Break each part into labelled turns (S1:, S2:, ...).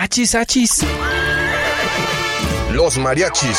S1: Achis, achis.
S2: Los mariachis.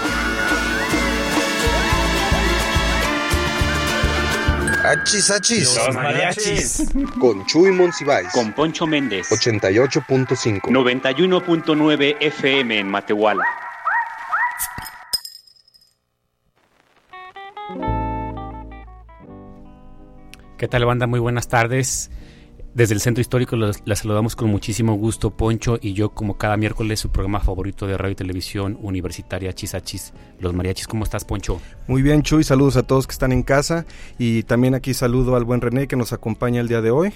S2: Achis, achis.
S1: Los mariachis.
S2: Con Chuy Monsiváis.
S1: Con Poncho Méndez.
S2: 88.5.
S1: 91.9 FM en Matehuala. ¿Qué tal banda? Muy buenas tardes. Desde el Centro Histórico la saludamos con muchísimo gusto, Poncho y yo, como cada miércoles, su programa favorito de radio y televisión universitaria, Chisachis, Los Mariachis. ¿Cómo estás, Poncho?
S3: Muy bien, Chuy. Saludos a todos que están en casa. Y también aquí saludo al buen René que nos acompaña el día de hoy.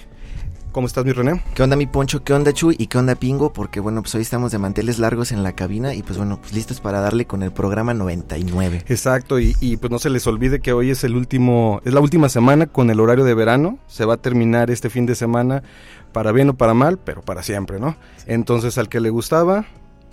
S3: ¿Cómo estás, mi René?
S4: ¿Qué onda, mi Poncho? ¿Qué onda, Chuy? ¿Y qué onda, Pingo? Porque, bueno, pues hoy estamos de manteles largos en la cabina y, pues bueno, pues listos para darle con el programa 99.
S3: Exacto, y, y pues no se les olvide que hoy es el último, es la última semana con el horario de verano. Se va a terminar este fin de semana, para bien o para mal, pero para siempre, ¿no? Entonces, al que le gustaba,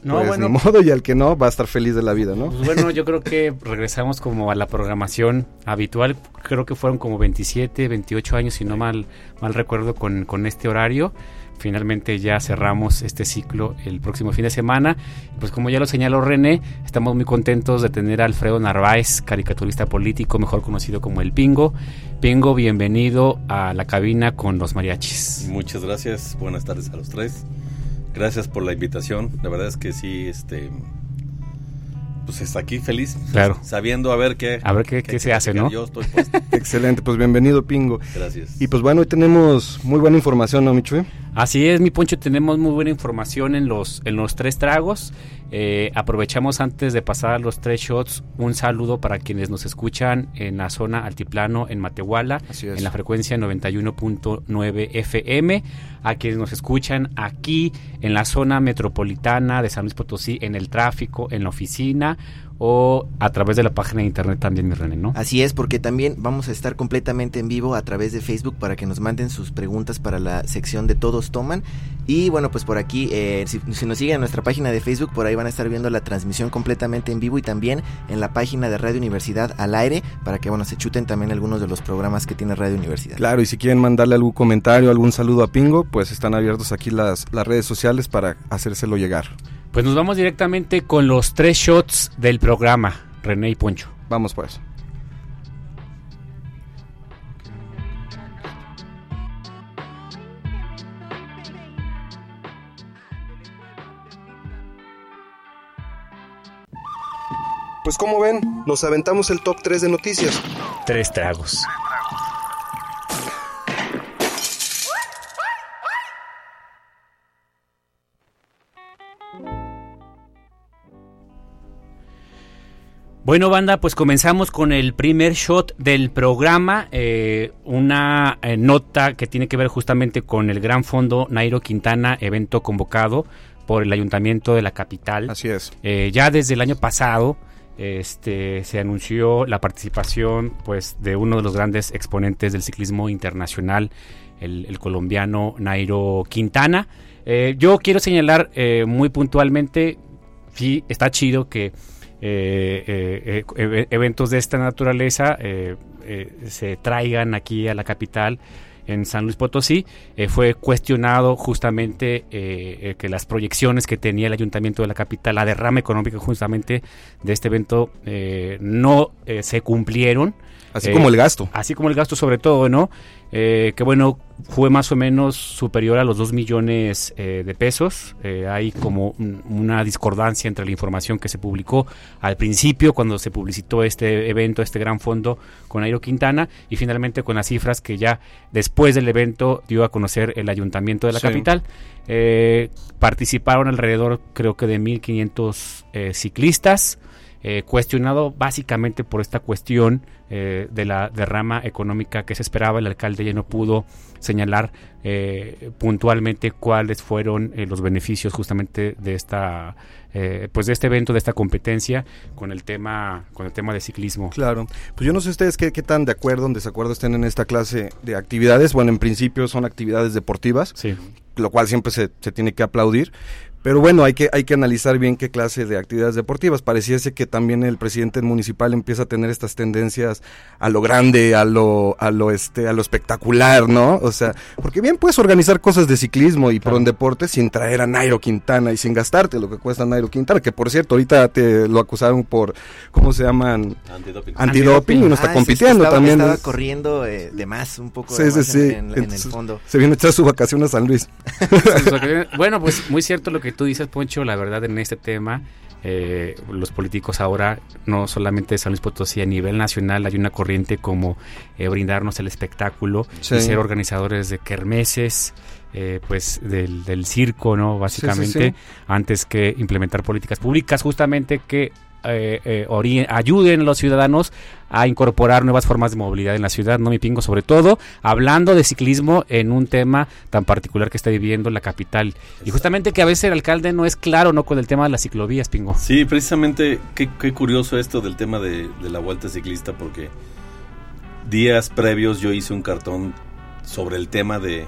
S3: no, pues bueno, ni modo, y al que no, va a estar feliz de la vida, ¿no?
S1: Pues bueno, yo creo que regresamos como a la programación habitual, creo que fueron como 27, 28 años, si no mal, mal recuerdo, con, con este horario. Finalmente ya cerramos este ciclo el próximo fin de semana. Pues como ya lo señaló René, estamos muy contentos de tener a Alfredo Narváez, caricaturista político, mejor conocido como El Pingo. Pingo, bienvenido a la cabina con los mariachis.
S5: Muchas gracias, buenas tardes a los tres. Gracias por la invitación. La verdad es que sí, este, pues está aquí feliz.
S1: Claro.
S5: Sabiendo a ver qué.
S1: A ver qué, qué, qué se hace, ¿no?
S5: Yo estoy puesto.
S3: Excelente, pues bienvenido, Pingo.
S5: Gracias.
S3: Y pues bueno, hoy tenemos muy buena información, ¿no, Michuy?
S1: Así es, mi Poncho, tenemos muy buena información en los, en los tres tragos. Eh, aprovechamos antes de pasar los tres shots un saludo para quienes nos escuchan en la zona altiplano en Matehuala, en la frecuencia 91.9 FM, a quienes nos escuchan aquí en la zona metropolitana de San Luis Potosí, en el tráfico, en la oficina o a través de la página de internet también, mi René, ¿no?
S4: Así es, porque también vamos a estar completamente en vivo a través de Facebook para que nos manden sus preguntas para la sección de Todos Toman. Y bueno, pues por aquí, eh, si, si, nos siguen en nuestra página de Facebook, por ahí van a estar viendo la transmisión completamente en vivo y también en la página de Radio Universidad al aire para que, bueno, se chuten también algunos de los programas que tiene Radio Universidad.
S3: Claro, y si quieren mandarle algún comentario, algún saludo a Pingo, pues están abiertos aquí las, las redes sociales para hacérselo llegar.
S1: Pues nos vamos directamente con los tres shots del programa, René y Poncho.
S3: Vamos pues.
S2: Pues como ven, nos aventamos el top 3 de noticias.
S1: Tres tragos. Bueno, banda, pues comenzamos con el primer shot del programa, eh, una eh, nota que tiene que ver justamente con el Gran Fondo Nairo Quintana, evento convocado por el Ayuntamiento de la capital.
S3: Así es.
S1: Eh, ya desde el año pasado este, se anunció la participación pues, de uno de los grandes exponentes del ciclismo internacional, el, el colombiano Nairo Quintana. yo quiero señalar muy puntualmente, sí, está chido que eh, eh, eh, eventos de esta naturaleza se traigan aquí a la capital en San Luis Potosí, fue cuestionado justamente que las proyecciones que tenía el ayuntamiento de la capital, la derrama económica justamente de este evento, no se cumplieron.
S3: Así como el gasto.
S1: Así como el gasto sobre todo, ¿no? que bueno, fue más o menos superior a los 2 millones eh, de pesos. Eh, hay como una discordancia entre la información que se publicó al principio, cuando se publicitó este evento, este gran fondo con Airo Quintana, y finalmente con las cifras que ya después del evento dio a conocer el ayuntamiento de la sí. capital. Eh, participaron alrededor, creo que de 1.500 ciclistas. Eh, cuestionado básicamente por esta cuestión eh, de la derrama económica que se esperaba. El alcalde ya no pudo señalar eh, puntualmente cuáles fueron eh, los beneficios justamente de esta eh, pues de este evento de esta competencia con el tema con el tema de ciclismo
S3: Claro, pues yo no sé ustedes qué, qué tan de acuerdo o en desacuerdo estén en esta clase de actividades. Bueno, en principio son actividades deportivas,
S1: sí
S3: lo cual siempre se, se tiene que aplaudir. Pero bueno, hay que, hay que analizar bien qué clase de actividades deportivas. Pareciese que también el presidente municipal empieza a tener estas tendencias a lo grande, a lo, a lo este, a lo espectacular, ¿no? O sea, porque bien puedes organizar cosas de ciclismo y por un deporte sin traer a Nairo Quintana y sin gastarte lo que cuesta Nairo Quintana, que por cierto, ahorita te lo acusaron por, ¿cómo se llaman?
S5: Antidoping.
S3: Antidoping y no está
S4: Ah, sí, es que
S3: compitiendo
S4: estaba,
S3: también.
S4: Estaba
S3: es-
S4: corriendo eh, de más, un poco
S3: Sí,
S4: de
S3: sí,
S4: más
S3: sí.
S4: en, en- en el fondo.
S3: Se viene a echar su vacación a San Luis.
S1: bueno, pues muy cierto lo que tú dices, Poncho. La verdad, en este tema, eh, los políticos ahora, no solamente de San Luis Potosí, a nivel nacional hay una corriente como eh, brindarnos el espectáculo
S3: Sí.
S1: y ser organizadores de kermeses. eh, pues del, del circo, ¿no? Básicamente,
S3: sí.
S1: antes que implementar políticas públicas, justamente que eh, eh, ayuden a los ciudadanos a incorporar nuevas formas de movilidad en la ciudad, no mi pingo, sobre todo hablando de ciclismo en un tema tan particular que está viviendo la capital. Y justamente que a veces el alcalde no es claro no con el tema de las ciclovías, pingo.
S5: Sí, precisamente, qué, qué curioso esto del tema de, de la vuelta ciclista, porque días previos yo hice un cartón sobre el tema de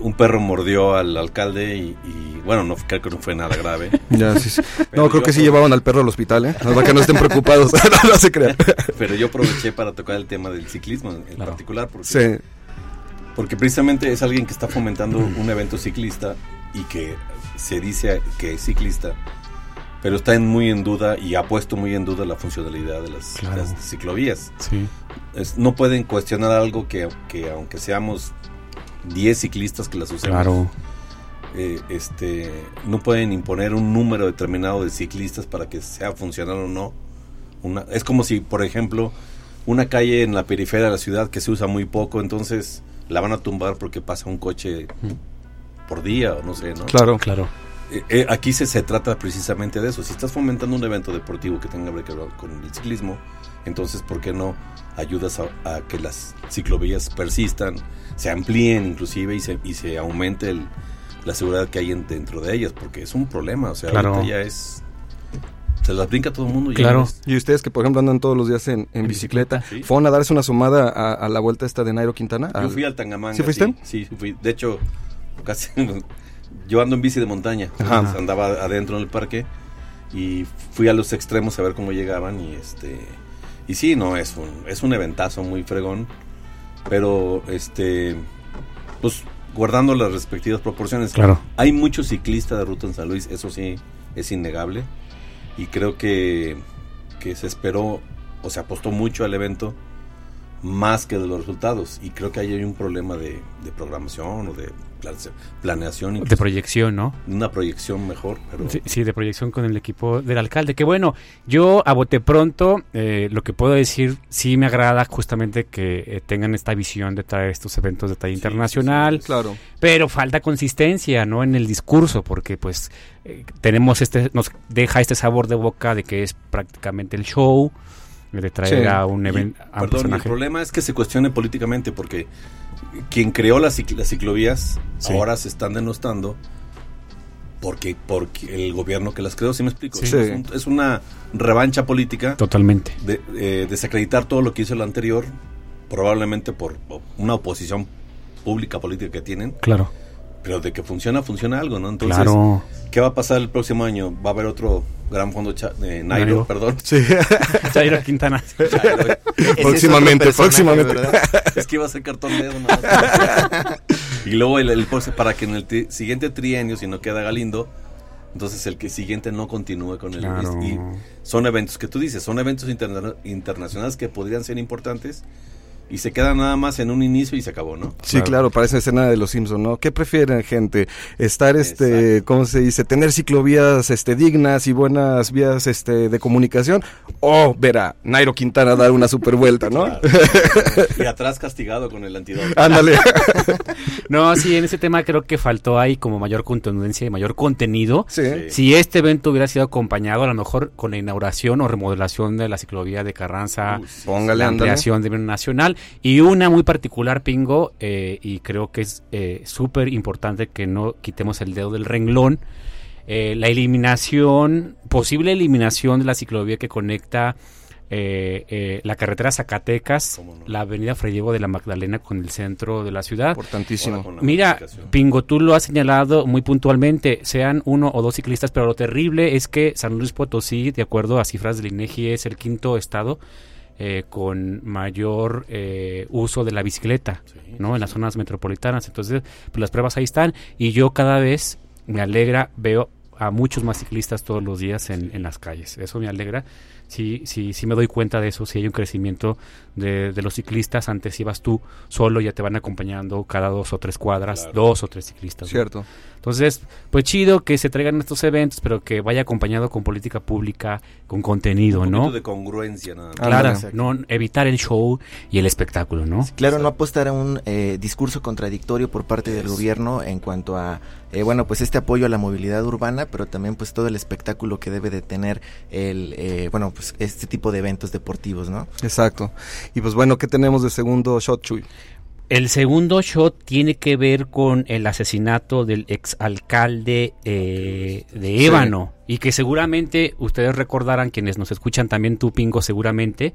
S5: un perro mordió al alcalde y, y, bueno, no creo que no fue nada grave.
S3: Ya, sí, sí.
S5: Pero
S3: No, creo que sí llevaban al perro al hospital, ¿eh? Nada que no estén preocupados. no, no se crean.
S5: Pero yo aproveché para tocar el tema del ciclismo en, en
S1: Claro.
S5: particular, porque,
S3: Sí.
S5: porque precisamente es alguien que está fomentando un evento ciclista y que se dice que es ciclista, pero está en muy en duda y ha puesto muy en duda la funcionalidad de las,
S1: Claro.
S5: las ciclovías.
S1: Sí.
S5: Es- no pueden cuestionar algo que, que aunque seamos 10 ciclistas que las usemos,
S1: Claro.
S5: eh, este, no pueden imponer un número determinado de ciclistas para que sea funcional o no. Una, es como si, por ejemplo, una calle en la periferia de la ciudad que se usa muy poco, entonces la van a tumbar porque pasa un coche por día o no sé, ¿no?
S3: Claro.
S1: Claro.
S5: Eh, eh, aquí se, se trata precisamente de eso. Si estás fomentando un evento deportivo que tenga que ver con el ciclismo, entonces, ¿por qué no ayudas a, a que las ciclovías persistan, se amplíen inclusive y se, y se aumente el- la seguridad que hay en- dentro de ellas? Porque es un problema, o sea,
S1: Claro.
S5: ahorita ya es... Se las brinca todo el mundo. y
S1: Claro.
S3: Y ustedes que, por ejemplo, andan todos los días en, en
S1: En
S3: bicicleta,
S5: bicicleta, sí.
S3: ¿fueron a darse una sumada a, a la vuelta esta de Nairo Quintana?
S5: Yo
S3: Al-
S5: fui al Tangamanga.
S3: ¿Sí fuiste?
S5: Sí, sí fui. De hecho, casi yo ando en bici de montaña.
S3: Ajá.
S5: Andaba adentro en el parque y fui a los extremos a ver cómo llegaban y este y sí, no es un es un eventazo muy fregón, pero este pues guardando las respectivas proporciones.
S1: Claro.
S5: Hay muchos ciclistas de ruta en San Luis, eso sí es innegable y creo que que se esperó o se apostó mucho al evento más que de los resultados. Y creo que ahí hay un problema de, de programación o de plane- planeación,
S1: De
S5: incluso,
S1: proyección, ¿no?
S5: una proyección mejor. Pero
S1: Sí, sí, de proyección con el equipo del alcalde. Que bueno, yo a bote pronto, eh, lo que puedo decir, sí me agrada justamente que eh, tengan esta visión de traer estos eventos de talla
S5: Sí,
S1: internacional,
S3: Claro.
S1: pero falta consistencia, ¿no? En el discurso, porque pues eh, tenemos este, nos deja este sabor de boca de que es prácticamente el show, de traer
S3: Sí.
S1: a un evento,
S5: perdón, el problema es que se cuestione políticamente porque quien creó las, cic- las ciclovías
S1: Sí.
S5: ahora se están denostando porque, porque el gobierno que las creó, ¿sí me explico?
S1: Sí.
S5: Es, un- es una revancha política
S1: Totalmente.
S5: de eh, desacreditar todo lo que hizo el anterior, probablemente por una oposición pública política que tienen,
S1: Claro.
S5: Pero de que funciona, funciona algo, ¿no? Entonces,
S1: claro.
S5: ¿qué va a pasar el próximo año? Va a haber otro gran fondo, cha- eh, Nairo,
S1: Nairo.
S5: perdón.
S3: Sí.
S1: Jairo Quintana.
S5: Chairo.
S4: Ese es
S3: Próximamente, próximamente.
S4: ¿verdad?
S5: es que iba a ser cartón dedo nada más. y luego el, para que en el tri- siguiente trienio, si no queda Galindo, entonces el que siguiente no continúe con el
S1: Claro.
S5: y son eventos que tú dices, son eventos interna- internacionales que podrían ser importantes, y se queda nada más en un inicio y se acabó, ¿no?
S3: Sí, claro, parece escena de los Simpson, ¿no? ¿Qué prefieren, gente? Estar, este,
S5: Exacto.
S3: ¿cómo se dice? Tener ciclovías, este, dignas y buenas vías, este, de comunicación, o ver a Nairo Quintana dar una super vuelta, ¿no?
S5: Claro. y atrás castigado con el antídoto.
S3: Ándale.
S1: No, sí, en ese tema creo que faltó ahí como mayor contundencia y mayor contenido.
S3: sí.
S1: Si este evento hubiera sido acompañado a lo mejor con la inauguración o remodelación de la ciclovía de Carranza,
S5: Uy, sí.
S3: Póngale,
S1: la
S3: ándale.
S1: ampliación de nacional y una muy particular, Pingo, eh, y creo que es eh, súper importante que no quitemos el dedo del renglón, eh, la eliminación, posible eliminación de la ciclovía que conecta eh, eh, la carretera Zacatecas, la avenida Fray Diego de la Magdalena con el centro de la ciudad.
S3: Importantísimo.
S1: Mira. Pingo, tú lo has señalado muy puntualmente, sean uno o dos ciclistas, pero lo terrible es que San Luis Potosí, de acuerdo a cifras del INEGI, es el quinto estado eh, con mayor eh, uso de la bicicleta,
S5: Sí,
S1: ¿no? En las zonas metropolitanas. Entonces, pues las pruebas ahí están y yo cada vez me alegra, veo a muchos más ciclistas todos los días en, en las calles. Eso me alegra. Sí, sí, sí me doy cuenta de eso, si hay un crecimiento de, de los ciclistas. Antes ibas tú solo, ya te van acompañando cada dos o tres cuadras,
S5: Claro.
S1: dos o tres ciclistas. ¿no?
S3: Cierto.
S1: Entonces, pues chido que se traigan estos eventos, pero que vaya acompañado con política pública, con contenido,
S5: Un
S1: ¿no?
S5: de congruencia nada más.
S1: Claro, no evitar el show y el espectáculo, ¿no?
S4: Claro, no apostar a un eh, discurso contradictorio por parte del gobierno en cuanto a, eh, bueno, pues este apoyo a la movilidad urbana, pero también pues todo el espectáculo que debe de tener el, eh, bueno, pues este tipo de eventos deportivos, ¿no?
S3: Exacto. Y pues bueno, ¿qué tenemos de segundo shot, Chuy?
S1: El segundo shot tiene que ver con el asesinato del exalcalde eh, de Ébano y que seguramente ustedes recordarán, quienes nos escuchan también tú, Pingo, seguramente,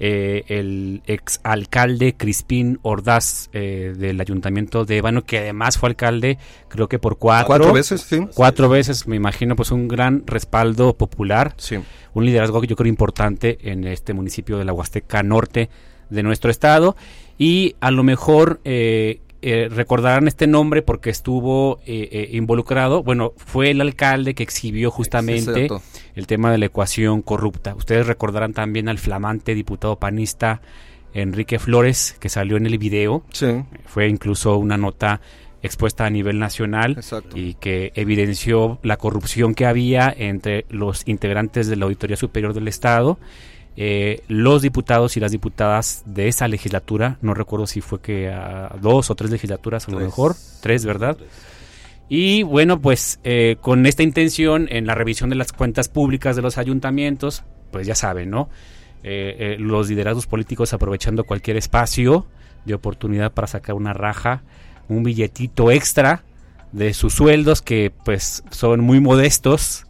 S1: eh, el exalcalde Crispín Ordaz eh, del ayuntamiento de Ébano, que además fue alcalde creo que por cuatro,
S3: Cuatro veces, sí.
S1: cuatro veces, me imagino, pues un gran respaldo popular
S3: Sí.
S1: un liderazgo que yo creo importante en este municipio de la Huasteca Norte de nuestro estado y a lo mejor eh, eh, recordarán este nombre porque estuvo eh, eh, involucrado, bueno, fue el alcalde que exhibió justamente el tema de la ecuación corrupta. Ustedes recordarán también al flamante diputado panista Enrique Flores que salió en el video,
S3: Sí.
S1: fue incluso una nota expuesta a nivel nacional
S3: Exacto.
S1: y que evidenció la corrupción que había entre los integrantes de la Auditoría Superior del Estado, eh, los diputados y las diputadas de esa legislatura, no recuerdo si fue que a dos o tres legislaturas a lo mejor, tres, ¿verdad? Y bueno, pues eh, con esta intención en la revisión de las cuentas públicas de los ayuntamientos, pues ya saben, ¿no? Eh, eh, los liderazgos políticos aprovechando cualquier espacio de oportunidad para sacar una raja, un billetito extra de sus sueldos que pues son muy modestos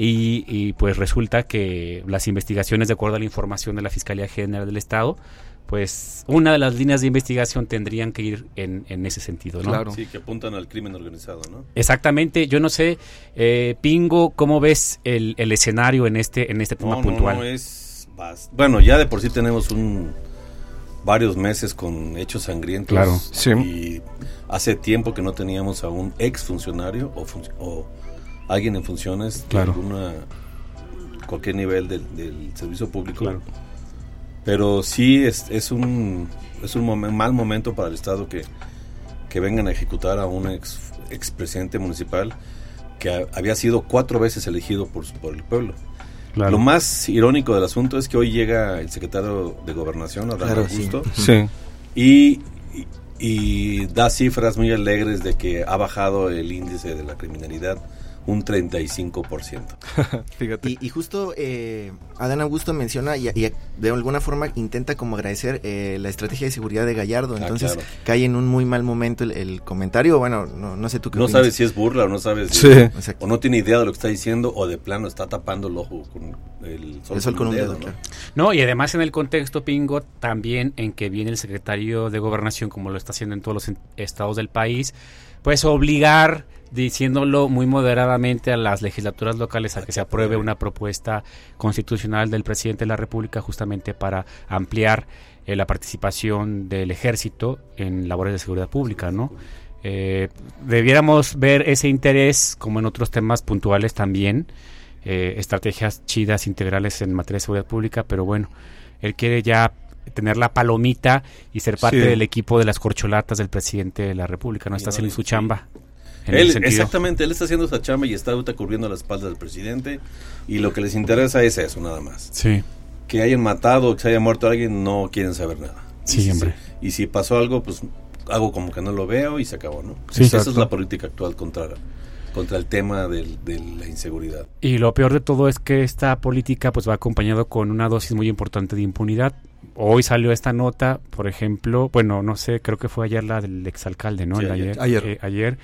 S1: y, y, pues resulta que las investigaciones de acuerdo a la información de la Fiscalía General del Estado pues una de las líneas de investigación tendrían que ir en, en ese sentido, ¿no?
S3: Claro.
S5: Sí, que apuntan al crimen organizado, ¿no?
S1: Exactamente, yo no sé, eh, Pingo, ¿cómo ves el, el escenario en este, en este tema
S5: No,
S1: puntual?
S5: no, es bas- Bueno, ya de por sí tenemos un varios meses con hechos sangrientos.
S1: Claro.
S3: Sí.
S5: Y hace tiempo que no teníamos a un ex funcionario o, func- o alguien en funciones
S1: Claro.
S5: de alguna cualquier nivel del, del servicio público.
S1: Claro.
S5: Pero sí es, es un es un momen- mal momento para el Estado que, que vengan a ejecutar a un ex expresidente municipal que ha- había sido cuatro veces elegido por, por el pueblo.
S1: Claro.
S5: Lo más irónico del asunto es que hoy llega el secretario de Gobernación, Adán
S4: Claro, sí.
S5: Augusto,
S3: Sí.
S5: y, y- y da cifras muy alegres de que ha bajado el índice de la criminalidad un 35%.
S3: Fíjate.
S4: Y, y justo eh, Adán Augusto menciona y, y de alguna forma intenta como agradecer eh, la estrategia de seguridad de Gallardo.
S5: Ah,
S4: Entonces
S5: claro.
S4: cae en un muy mal momento el, el comentario. Bueno, no, no sé tú qué
S5: No
S4: opinas.
S5: sabe si es burla o no sabe si...
S3: Sí.
S5: O no tiene idea de lo que está diciendo o de plano está tapando el ojo con el sol,
S4: El sol con un dedo,
S5: ¿no?
S4: claro.
S1: No, y además en el contexto, Pingo, también en que viene el secretario de Gobernación, como lo está haciendo en todos los estados del país, pues obligar, diciéndolo muy moderadamente, a las legislaturas locales a que se apruebe una propuesta constitucional del presidente de la República justamente para ampliar eh, la participación del ejército en labores de seguridad pública, ¿no? Eh, debiéramos ver ese interés, como en otros temas puntuales también, eh, estrategias chidas integrales en materia de seguridad pública, pero bueno, él quiere ya tener la palomita y ser parte
S3: Sí.
S1: del equipo de las corcholatas del presidente de la República, ¿no? Está haciendo su chamba. En
S5: Él,
S1: ese sentido.
S5: exactamente, él está haciendo esa chamba y está ahorita cubriendo la espalda del presidente y lo que les interesa es eso, nada más.
S1: Sí,
S5: Que hayan matado o que se haya muerto alguien, no quieren saber nada.
S1: Sí,
S5: y si,
S1: hombre.
S5: Y si pasó algo, pues hago como que no lo veo y se acabó, ¿no?
S1: Sí.
S5: Esa es la política actual contra, contra el tema del- de la inseguridad.
S1: Y lo peor de todo es que esta política pues va acompañado con una dosis muy importante de impunidad. Hoy salió esta nota, por ejemplo, bueno, no sé, creo que fue ayer la del exalcalde, ¿no?
S5: Sí,
S1: El
S5: ayer.
S3: Ayer.
S1: eh, ayer.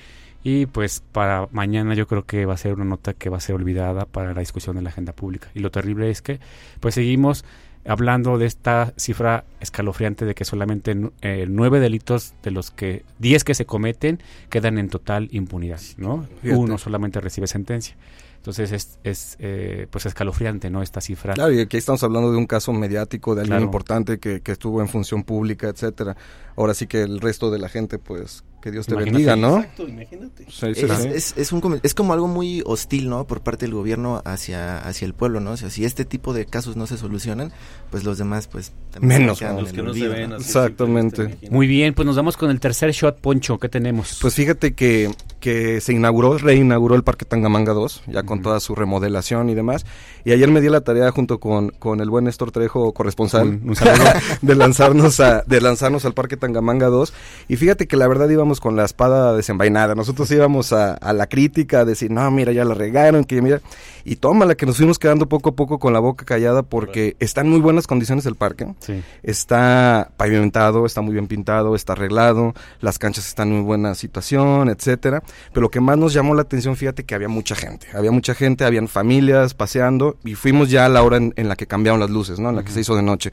S1: Y pues para mañana yo creo que va a ser una nota que va a ser olvidada para la discusión de la agenda pública. Y lo terrible es que pues seguimos hablando de esta cifra escalofriante de que solamente eh, nueve delitos de los que diez que se cometen quedan en total impunidad, ¿no?
S3: Fíjate.
S1: Uno solamente recibe sentencia. Entonces es, es eh, pues escalofriante, ¿no? Esta cifra.
S3: Claro, y aquí estamos hablando de un caso mediático, de alguien
S1: Claro.
S3: importante que, que estuvo en función pública, etcétera. Ahora sí que el resto de la gente, pues, que Dios te
S1: Imagínate.
S3: bendiga, ¿no?
S5: Exacto, imagínate.
S3: Sí, sí,
S4: Es, es- es un es como algo muy hostil, ¿no? Por parte del gobierno hacia, hacia el pueblo, ¿no? O sea, si este tipo de casos no se solucionan, pues los demás, pues... también
S3: Menos,
S4: quedan
S5: Los que se
S3: Exactamente.
S1: Muy bien, pues nos vamos con el tercer shot, Poncho. ¿Qué tenemos?
S3: Pues fíjate que, que se inauguró, reinauguró el Parque Tangamanga 2, ya con toda su remodelación y demás. Y ayer me di la tarea junto con, con el buen Néstor Trejo, corresponsal,
S1: Un- un saludo.
S3: de lanzarnos a, de lanzarnos al Parque Tangamanga 2. Y fíjate que la verdad íbamos con la espada desenvainada. Nosotros íbamos a, a la crítica, a decir, no, mira, ya la regaron, que mira. Y tómala, que nos fuimos quedando poco a poco con la boca callada porque está en muy buenas condiciones el parque.
S1: sí.
S3: Está pavimentado, está muy bien pintado, está arreglado, las canchas están en muy buena situación, etcétera. Pero lo que más nos llamó la atención, fíjate que había mucha gente. Había mucha gente, habían familias paseando y fuimos ya a la hora en, en la que cambiaron las luces, ¿no? En la que se hizo de noche.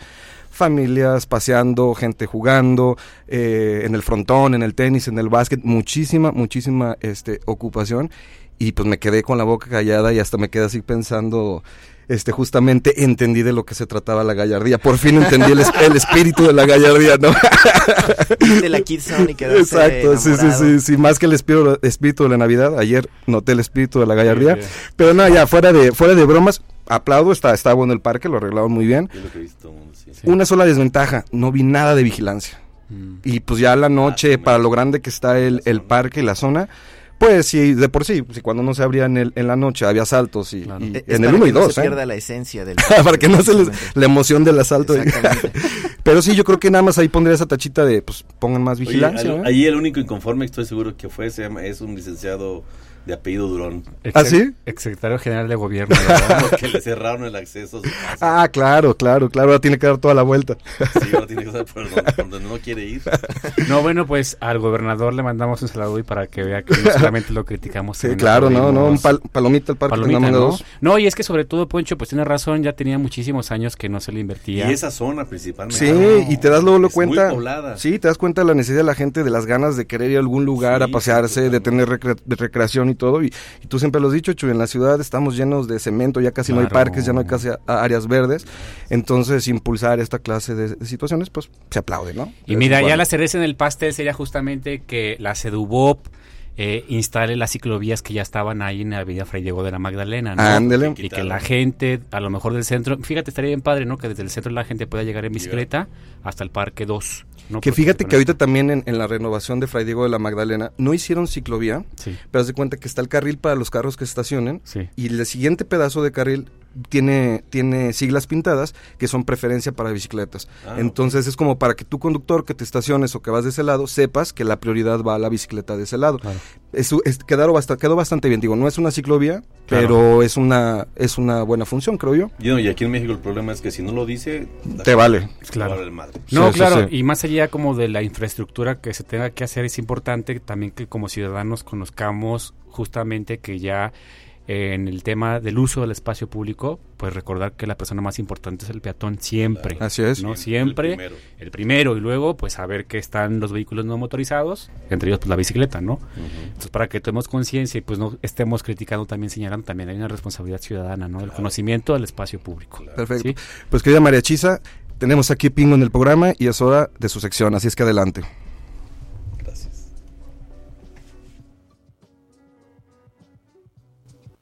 S3: Familias paseando, gente jugando, eh, en el frontón, en el tenis, en el básquet, muchísima, muchísima este, ocupación. Y pues me quedé con la boca callada y hasta me quedé así pensando, este, justamente entendí de lo que se trataba la gallardía. Por fin entendí el, es- el espíritu de la gallardía, ¿no?
S4: De la Kid Zone y quedarse
S3: Exacto, sí, sí, sí, sí, más que el espíritu, espíritu de la Navidad, ayer noté el espíritu de la gallardía, pero no, ya, fuera de, fuera de bromas, aplaudo, está, está bueno el parque, lo arreglaron muy bien.
S5: Lo que sí.
S1: Sí.
S3: Una sola desventaja, no vi nada de vigilancia.
S1: Mm.
S3: Y pues ya la noche,
S5: Ah,
S3: para lo grande que está el, el parque y la zona, pues sí, de por sí, si cuando no se abría en, el, en la noche había asaltos y,
S1: Claro.
S3: y
S4: es
S3: en el
S4: para
S3: 1
S4: que
S3: y
S4: no
S3: 2,
S4: se
S3: ¿eh?
S4: pierda la esencia del
S3: para que no se les, la emoción del asalto. Pero sí, yo creo que nada más ahí pondría esa tachita de, pues pongan más
S5: Oye,
S3: vigilancia.
S5: al-
S3: ¿eh?
S5: ahí el único inconforme, estoy seguro que fue, se llama, es un licenciado de apellido Durón.
S3: ¿Ah, sí?
S1: Exsecretario General de Gobierno.
S5: Porque le cerraron el acceso a su casa.
S3: Ah, claro, claro, claro, ahora tiene que dar toda la vuelta.
S5: Sí, ahora tiene que estar por donde, por donde no quiere ir.
S1: no, bueno, pues al gobernador le mandamos un saludo y para que vea que no solamente lo criticamos.
S3: Sí, claro, no, no, un pal- palomita al parque
S1: Palomita, ¿no?
S3: 2.
S1: No, y es que sobre todo, Poncho, pues tiene razón, ya tenía muchísimos años que no se le
S5: Y
S1: invertía.
S5: esa zona principalmente.
S3: Sí,
S5: No,
S3: y te das luego lo
S5: es muy
S3: cuenta.
S5: poblada.
S3: Sí, te das cuenta de la necesidad de la gente, de las ganas de querer ir a algún lugar
S5: Sí,
S3: a pasearse,
S5: sí,
S3: de tener recre- de recreación y todo. Y, y tú siempre lo has dicho, Chuy, en la ciudad estamos llenos de cemento, ya casi no hay parques, ya no hay casi áreas verdes. Entonces, impulsar esta clase de, de situaciones, pues se aplaude, ¿no?
S1: Y
S3: De
S1: mira, ya la cereza en el pastel sería justamente que la CEDUBOP eh, instale las ciclovías que ya estaban ahí en la avenida Fray Diego de la Magdalena, ¿no?
S3: Ándele.
S1: Y que la gente, a lo mejor del centro, fíjate, estaría bien padre, ¿no? Que desde el centro la gente pueda llegar en bicicleta hasta el Parque 2. ¿No?
S3: Que fíjate que ahorita también en, en la renovación de Fray Diego de la Magdalena no hicieron ciclovía,
S1: Sí,
S3: pero haz de cuenta que está el carril para los carros que estacionen
S1: sí.
S3: y el siguiente pedazo de carril tiene, tiene siglas pintadas que son preferencia para bicicletas.
S5: Ah,
S3: Entonces es como para que tu conductor que te estaciones o que vas de ese lado sepas que la prioridad va a la bicicleta de ese lado.
S1: Claro.
S3: Es, es- quedaron quedó bastante bien, digo, no es una ciclovía,
S1: Claro.
S3: pero es una, es una buena función, creo yo.
S5: Y, no, y aquí en México el problema es que si no lo dice,
S3: Te vale.
S1: Claro.
S5: vale madre.
S1: No,
S3: Sí,
S1: claro,
S3: sí.
S1: y más allá como de la infraestructura que se tenga que hacer, es importante también que como ciudadanos conozcamos justamente que ya en el tema del uso del espacio público, pues recordar que la persona más importante es el peatón siempre.
S3: Así es.
S1: ¿no?
S5: El
S1: Siempre
S5: primero.
S1: el primero y luego pues saber que están los vehículos no motorizados, entre ellos pues la bicicleta, ¿no? Entonces para que tomemos conciencia y pues no estemos criticando también, señalando también hay una responsabilidad ciudadana, ¿no? El conocimiento del espacio público.
S3: Perfecto.
S1: ¿sí?
S3: Pues querida María Chisa, tenemos aquí Pingo en el programa y es hora de su sección, así es que adelante.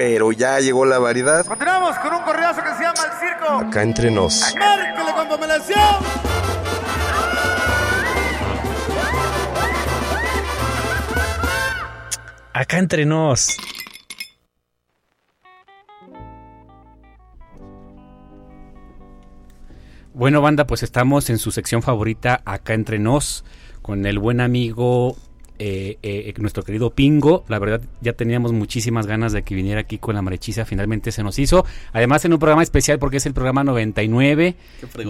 S2: Pero ya llegó la variedad.
S6: Continuamos con un correazo que se llama El Circo.
S2: Acá entre nos.
S6: ¡Márquele con pomelación!
S1: Acá entre nos. Bueno, banda, pues estamos en su sección favorita, acá entre nos, con el buen amigo eh, eh, nuestro querido Pingo. La verdad, ya teníamos muchísimas ganas de que viniera aquí con la marechiza. Finalmente se nos hizo. Además, en un programa especial, porque es el programa 99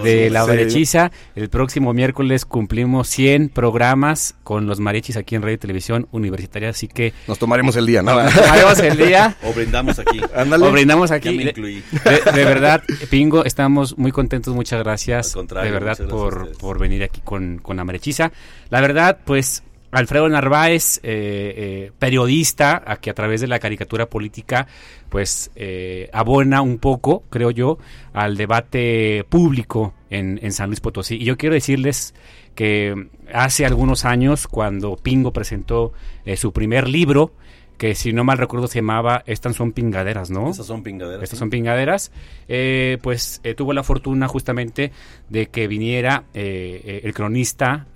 S1: de la marechiza. El próximo miércoles cumplimos 100 programas con los marechis aquí en Radio y Televisión Universitaria. Así que.
S3: Nos tomaremos el día, ¿no?
S1: Nos tomaremos el día.
S5: o brindamos aquí.
S1: Ándale. O brindamos aquí.
S5: Ya me incluí.
S1: De, de, verdad, Pingo, estamos muy contentos. Muchas gracias. de verdad, por, por venir aquí con, con la marechiza. La verdad, pues Alfredo Narváez, eh, eh, periodista, a que a través de la caricatura política, pues eh, abona un poco, creo yo, al debate público en, en, San Luis Potosí. Y yo quiero decirles que hace algunos años, cuando Pingo presentó eh, su primer libro, que si no mal recuerdo se llamaba Estas son pingaderas, ¿no?
S5: Estas son pingaderas.
S1: Estas son pingaderas. Eh, pues eh, tuvo la fortuna justamente de que viniera eh, el cronista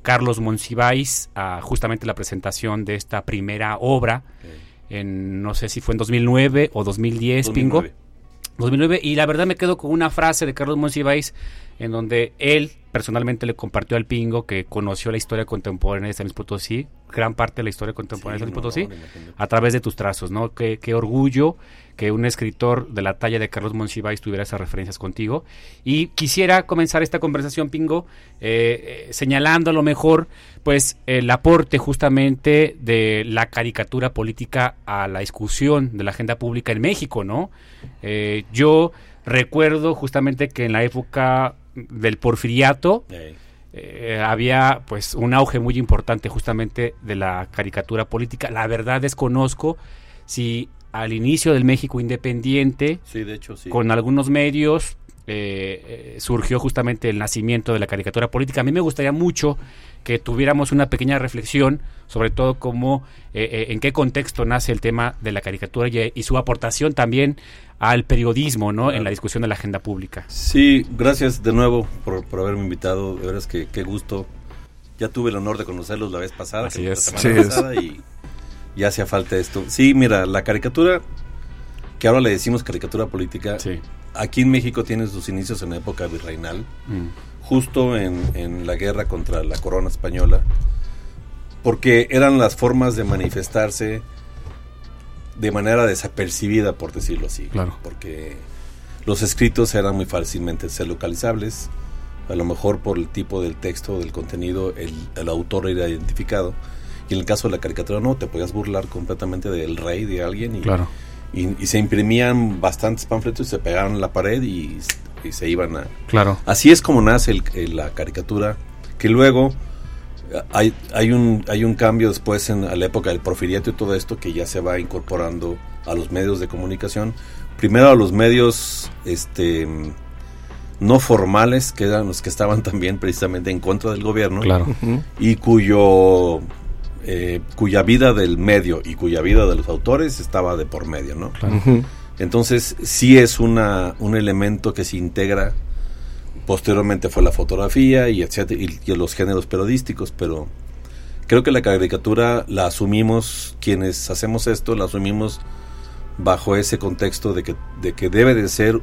S1: Carlos Monsiváis a justamente la presentación de esta primera obra, okay. en no sé si fue en 2009 o 2010,
S5: 2009.
S1: Pingo. 2009, y la verdad me quedo con una frase de Carlos Monsiváis en donde él personalmente le compartió al Pingo que conoció la historia contemporánea de San Luis Potosí, gran parte de la historia contemporánea sí, de San Luis Potosí, no, a través de tus trazos, ¿no? Qué, qué, orgullo que un escritor de la talla de Carlos Monsiváis tuviera esas referencias contigo. Y quisiera comenzar esta conversación, Pingo, eh, eh, señalando a lo mejor, pues, el aporte justamente de la caricatura política a la discusión de la agenda pública en México, ¿no? Eh, yo recuerdo justamente que en la época del porfiriato eh, había pues un auge muy importante justamente de la caricatura política. La verdad desconozco si al inicio del México independiente,
S5: sí, de hecho, sí.
S1: con algunos medios, eh, eh, surgió justamente el nacimiento de la caricatura política. A mí me gustaría mucho que tuviéramos una pequeña reflexión sobre todo cómo, eh, eh, en qué contexto nace el tema de la caricatura y, y su aportación también al periodismo, ¿no? En la discusión de la agenda pública.
S5: Sí, gracias de nuevo por, por haberme invitado. De verdad es que qué gusto. Ya tuve el honor de conocerlos la vez pasada.
S1: Así es.
S5: La semana sí pasada es. y ya hacía falta esto. Sí, mira, la caricatura, que ahora le decimos caricatura política,
S1: sí.
S5: Aquí en México tiene sus inicios en la época virreinal, mm. justo en, en, la guerra contra la corona española, porque eran las formas de manifestarse de manera desapercibida, por decirlo así.
S1: Claro.
S5: Porque los escritos eran muy fácilmente ser localizables, a lo mejor por el tipo del texto, del contenido, el, el autor era identificado. Y en el caso de la caricatura no, te podías burlar completamente del rey, de alguien. Y,
S1: claro.
S5: Y, y se imprimían bastantes panfletos y se pegaban en la pared y, y, se iban a...
S1: Claro.
S5: Así es como nace el, el, la caricatura, que luego hay, hay, un, hay un cambio después en a la época del porfiriato y todo esto que ya se va incorporando a los medios de comunicación. Primero a los medios este no formales, que eran los que estaban también precisamente en contra del gobierno,
S1: claro.
S5: y cuyo eh, cuya vida del medio y cuya vida de los autores estaba de por medio, ¿no?
S1: Claro. Uh -huh.
S5: Entonces sí es una, un elemento que se integra. Posteriormente fue la fotografía y etcétera y, y los géneros periodísticos, pero creo que la caricatura la asumimos quienes hacemos esto, la asumimos bajo ese contexto de que, de que debe de ser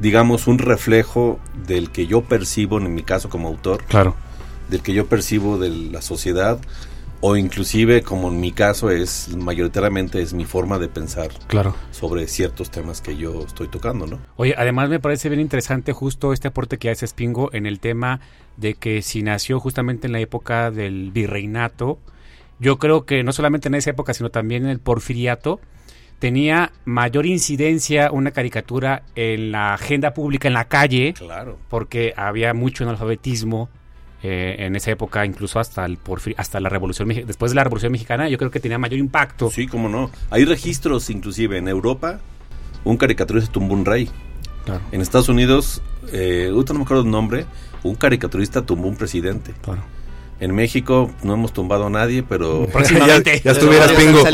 S5: digamos un reflejo del que yo percibo en mi caso como autor
S1: claro
S5: del que yo percibo de la sociedad o inclusive como en mi caso es mayoritariamente es mi forma de pensar
S1: claro.
S5: sobre ciertos temas que yo estoy tocando, ¿no?
S1: Oye, además me parece bien interesante justo este aporte que hace Spingo en el tema de que si nació justamente en la época del virreinato, yo creo que no solamente en esa época, sino también en el porfiriato, tenía mayor incidencia una caricatura en la agenda pública, en la calle,
S5: Claro.
S1: porque había mucho analfabetismo eh, en esa época, incluso hasta el porfir- hasta la revolución después de la revolución mexicana, yo creo que tenía mayor impacto.
S5: Sí, cómo no. Hay registros, inclusive en Europa, un caricaturista tumbó un rey.
S1: Claro.
S5: En Estados Unidos, eh, no me acuerdo el nombre, un caricaturista tumbó un presidente.
S1: Claro.
S5: En México no hemos tumbado a nadie, pero
S1: Próximamente.
S3: Ya- ya estuvieras pingo.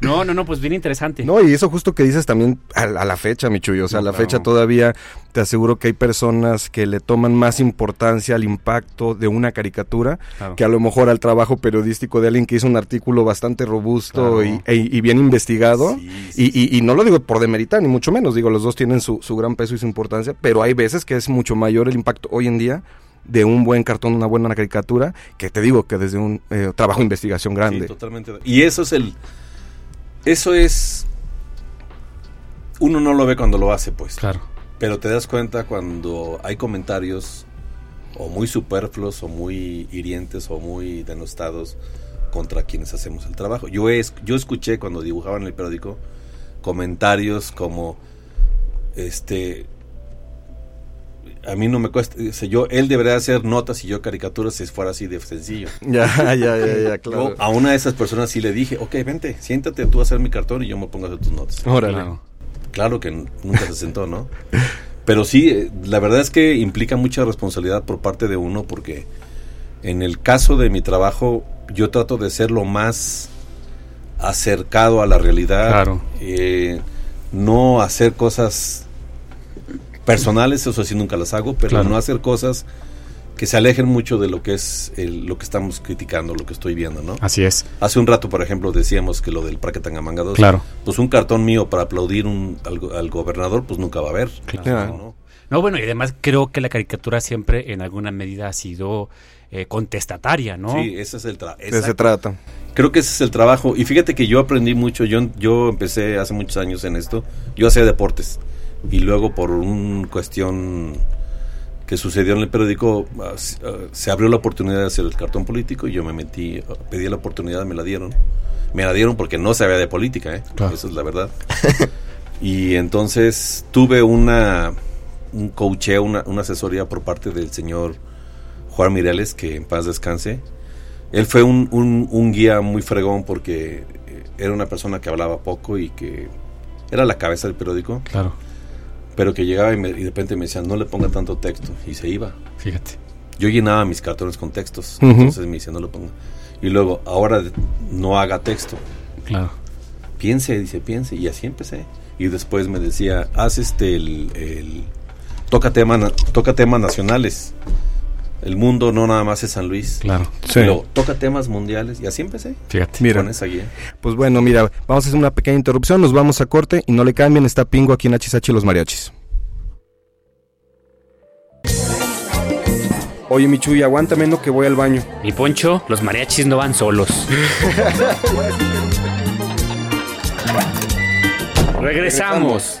S1: No, no, no, pues bien interesante.
S3: No, y eso justo que dices también a, a la fecha, mi Chuy. O sea, a la
S1: claro.
S3: fecha todavía te aseguro que hay personas que le toman más importancia al impacto de una caricatura
S1: Claro.
S3: que a lo mejor al trabajo periodístico de alguien que hizo un artículo bastante robusto
S1: Claro.
S3: y, e- y bien investigado.
S5: Sí, sí,
S3: Y, y- y no lo digo por demeritar, ni mucho menos. Digo, los dos tienen su, su gran peso y su importancia, pero hay veces que es mucho mayor el impacto hoy en día de un buen cartón, una buena caricatura, que te digo que desde un eh, trabajo de investigación
S5: Sí,
S3: grande.
S5: totalmente. Y eso es el. Eso es. Uno no lo ve cuando lo hace, pues.
S1: Claro.
S5: Pero te das cuenta cuando hay comentarios o muy superfluos o muy hirientes o muy denostados contra quienes hacemos el trabajo. Yo, es, yo escuché cuando dibujaba en el periódico comentarios como este a mí no me cuesta, dice, yo él debería hacer notas y yo caricaturas si fuera así de sencillo.
S3: Ya, ya, ya, ya, claro.
S5: Yo a una de esas personas sí le dije, ok, vente, siéntate tú a hacer mi cartón y yo me pongo a hacer tus notas.
S3: Órale.
S1: Claro.
S5: Claro que nunca se sentó, ¿no? Pero sí, eh, la verdad es que implica mucha responsabilidad por parte de uno porque en el caso de mi trabajo yo trato de ser lo más acercado a la realidad.
S1: Claro.
S5: eh, no hacer cosas personales, eso sí nunca las hago, pero
S1: Claro.
S5: no hacer cosas que se alejen mucho de lo que es el- lo que estamos criticando, lo que estoy viendo, ¿no?
S1: Así es.
S5: Hace un rato, por ejemplo, decíamos que lo del Parque Tangamanga 2,
S1: Claro.
S5: pues un cartón mío para aplaudir un, al, go- al gobernador, pues nunca va a haber.
S3: Claro.
S5: ¿no?
S1: No, bueno, y además creo que la caricatura siempre en alguna medida ha sido eh, contestataria, ¿no?
S5: Sí, ese es el trabajo.
S3: De se trata.
S5: Creo que ese es el trabajo. Y fíjate que yo aprendí mucho. Yo, yo empecé hace muchos años en esto. Yo hacía deportes. Y luego por una cuestión que sucedió en el periódico, ah, se abrió la oportunidad de hacer el cartón político y yo me metí, pedí la oportunidad, me la dieron. Me la dieron porque no sabía de política, ¿eh?
S1: Claro.
S5: Esa es la verdad. y entonces tuve una un coacheo, una, una asesoría por parte del señor Juan Mireles, que en paz descanse. Él fue un, un- un guía muy fregón porque eh, era una persona que hablaba poco y que era la cabeza del periódico,
S1: Claro,
S5: pero que llegaba y, me- y de repente me decía, no le ponga tanto texto, y se iba.
S1: fíjate.
S5: Yo llenaba mis cartones con textos, entonces me decía, no lo ponga. Y luego, ahora no haga texto,
S1: Claro.
S5: piense, dice, piense, y así empecé. Y después me decía, haz este, el, el- toca, tema, na- toca temas nacionales. El mundo no nada más es San Luis.
S1: Claro.
S3: Sí.
S5: Luego, toca temas mundiales, y así empecé.
S1: Fíjate.
S3: Mira.
S5: Con esa guía.
S3: Pues bueno, mira, vamos a hacer una pequeña interrupción, nos vamos a corte y no le cambien, está Pingo aquí en HSH Los Mariachis. Oye, Michuy, aguántame, no que voy al baño.
S1: Mi poncho, los mariachis no van solos. Regresamos.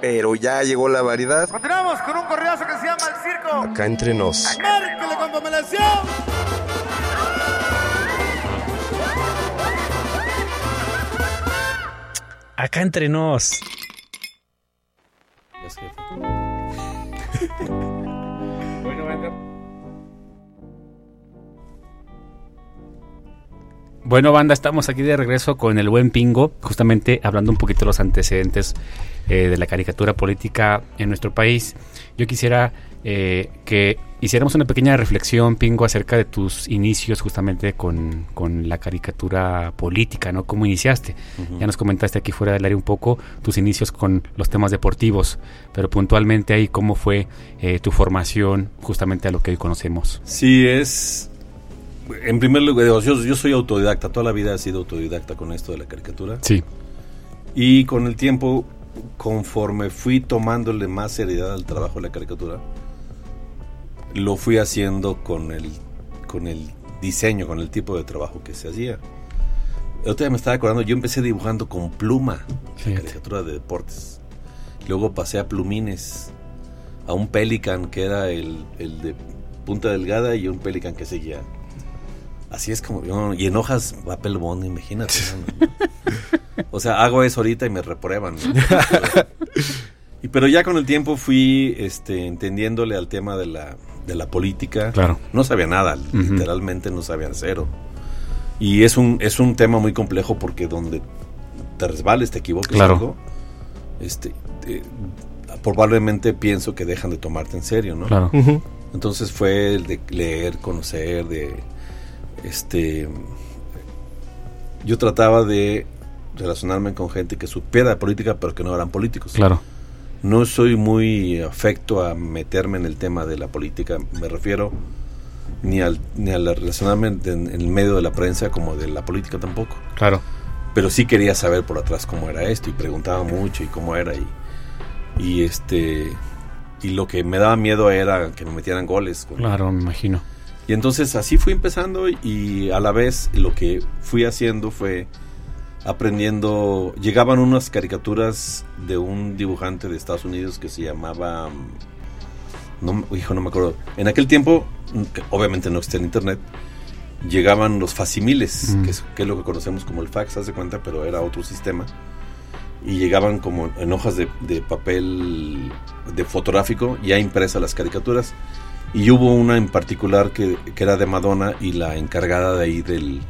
S2: Pero ya llegó la variedad.
S6: Continuamos con un corridazo que se llama El Circo.
S2: Acá entre nos.
S6: Márquele con pomelación.
S1: Acá entre nos. Bueno, banda, estamos aquí de regreso con el buen Pingo, justamente hablando un poquito de los antecedentes eh, de la caricatura política en nuestro país. Yo quisiera eh, que hiciéramos una pequeña reflexión, Pingo, acerca de tus inicios justamente con, con la caricatura política, ¿no? ¿Cómo iniciaste? Ya nos comentaste aquí fuera del área un poco tus inicios con los temas deportivos, pero puntualmente ahí, ¿cómo fue eh, tu formación justamente a lo que hoy conocemos?
S5: Sí, es. En primer lugar, yo, yo soy autodidacta, toda la vida he sido autodidacta con esto de la caricatura.
S1: Sí.
S5: Y con el tiempo, conforme fui tomándole más seriedad al trabajo de la caricatura, lo fui haciendo con el, con el diseño, con el tipo de trabajo que se hacía. El otro día me estaba acordando, yo empecé dibujando con pluma,
S1: Fíjate.
S5: caricatura de deportes. Luego pasé a plumines, a un pelican que era el, el de punta delgada y un pelican que seguía. Así es como, yo- y en hojas papel bond, imagínate. ¿no? O sea, hago eso ahorita y me reprueban. ¿no? y pero ya con el tiempo fui este, entendiéndole al tema de la, de la política.
S1: Claro.
S5: No sabía nada, literalmente no sabía cero. Y es un, es un tema muy complejo porque donde te resbales, te equivoques
S1: Claro.
S5: algo, este, te- probablemente pienso que dejan de tomarte en serio, ¿no?
S1: Claro.
S5: Entonces fue el de leer, conocer, de este yo trataba de relacionarme con gente que supiera de política pero que no eran políticos.
S1: Claro.
S5: No soy muy afecto a meterme en el tema de la política, me refiero ni al ni al relacionarme en, en el medio de la prensa como de la política tampoco.
S1: Claro.
S5: Pero sí quería saber por atrás cómo era esto y preguntaba mucho y cómo era y y este y lo que me daba miedo era que me metieran goles con-
S1: Claro, me imagino.
S5: Y entonces así fui empezando y a la vez lo que fui haciendo fue aprendiendo, llegaban unas caricaturas de un dibujante de Estados Unidos que se llamaba, no, hijo, no me acuerdo, en aquel tiempo, obviamente no existía el internet, llegaban los facimiles,
S1: Mm.
S5: que, es, que es lo que conocemos como el fax, haz de cuenta, pero era otro sistema. Y llegaban como en hojas de, de papel de fotográfico, ya impresas las caricaturas. Y hubo una en particular que, que era de Madonna y la encargada de ahí del...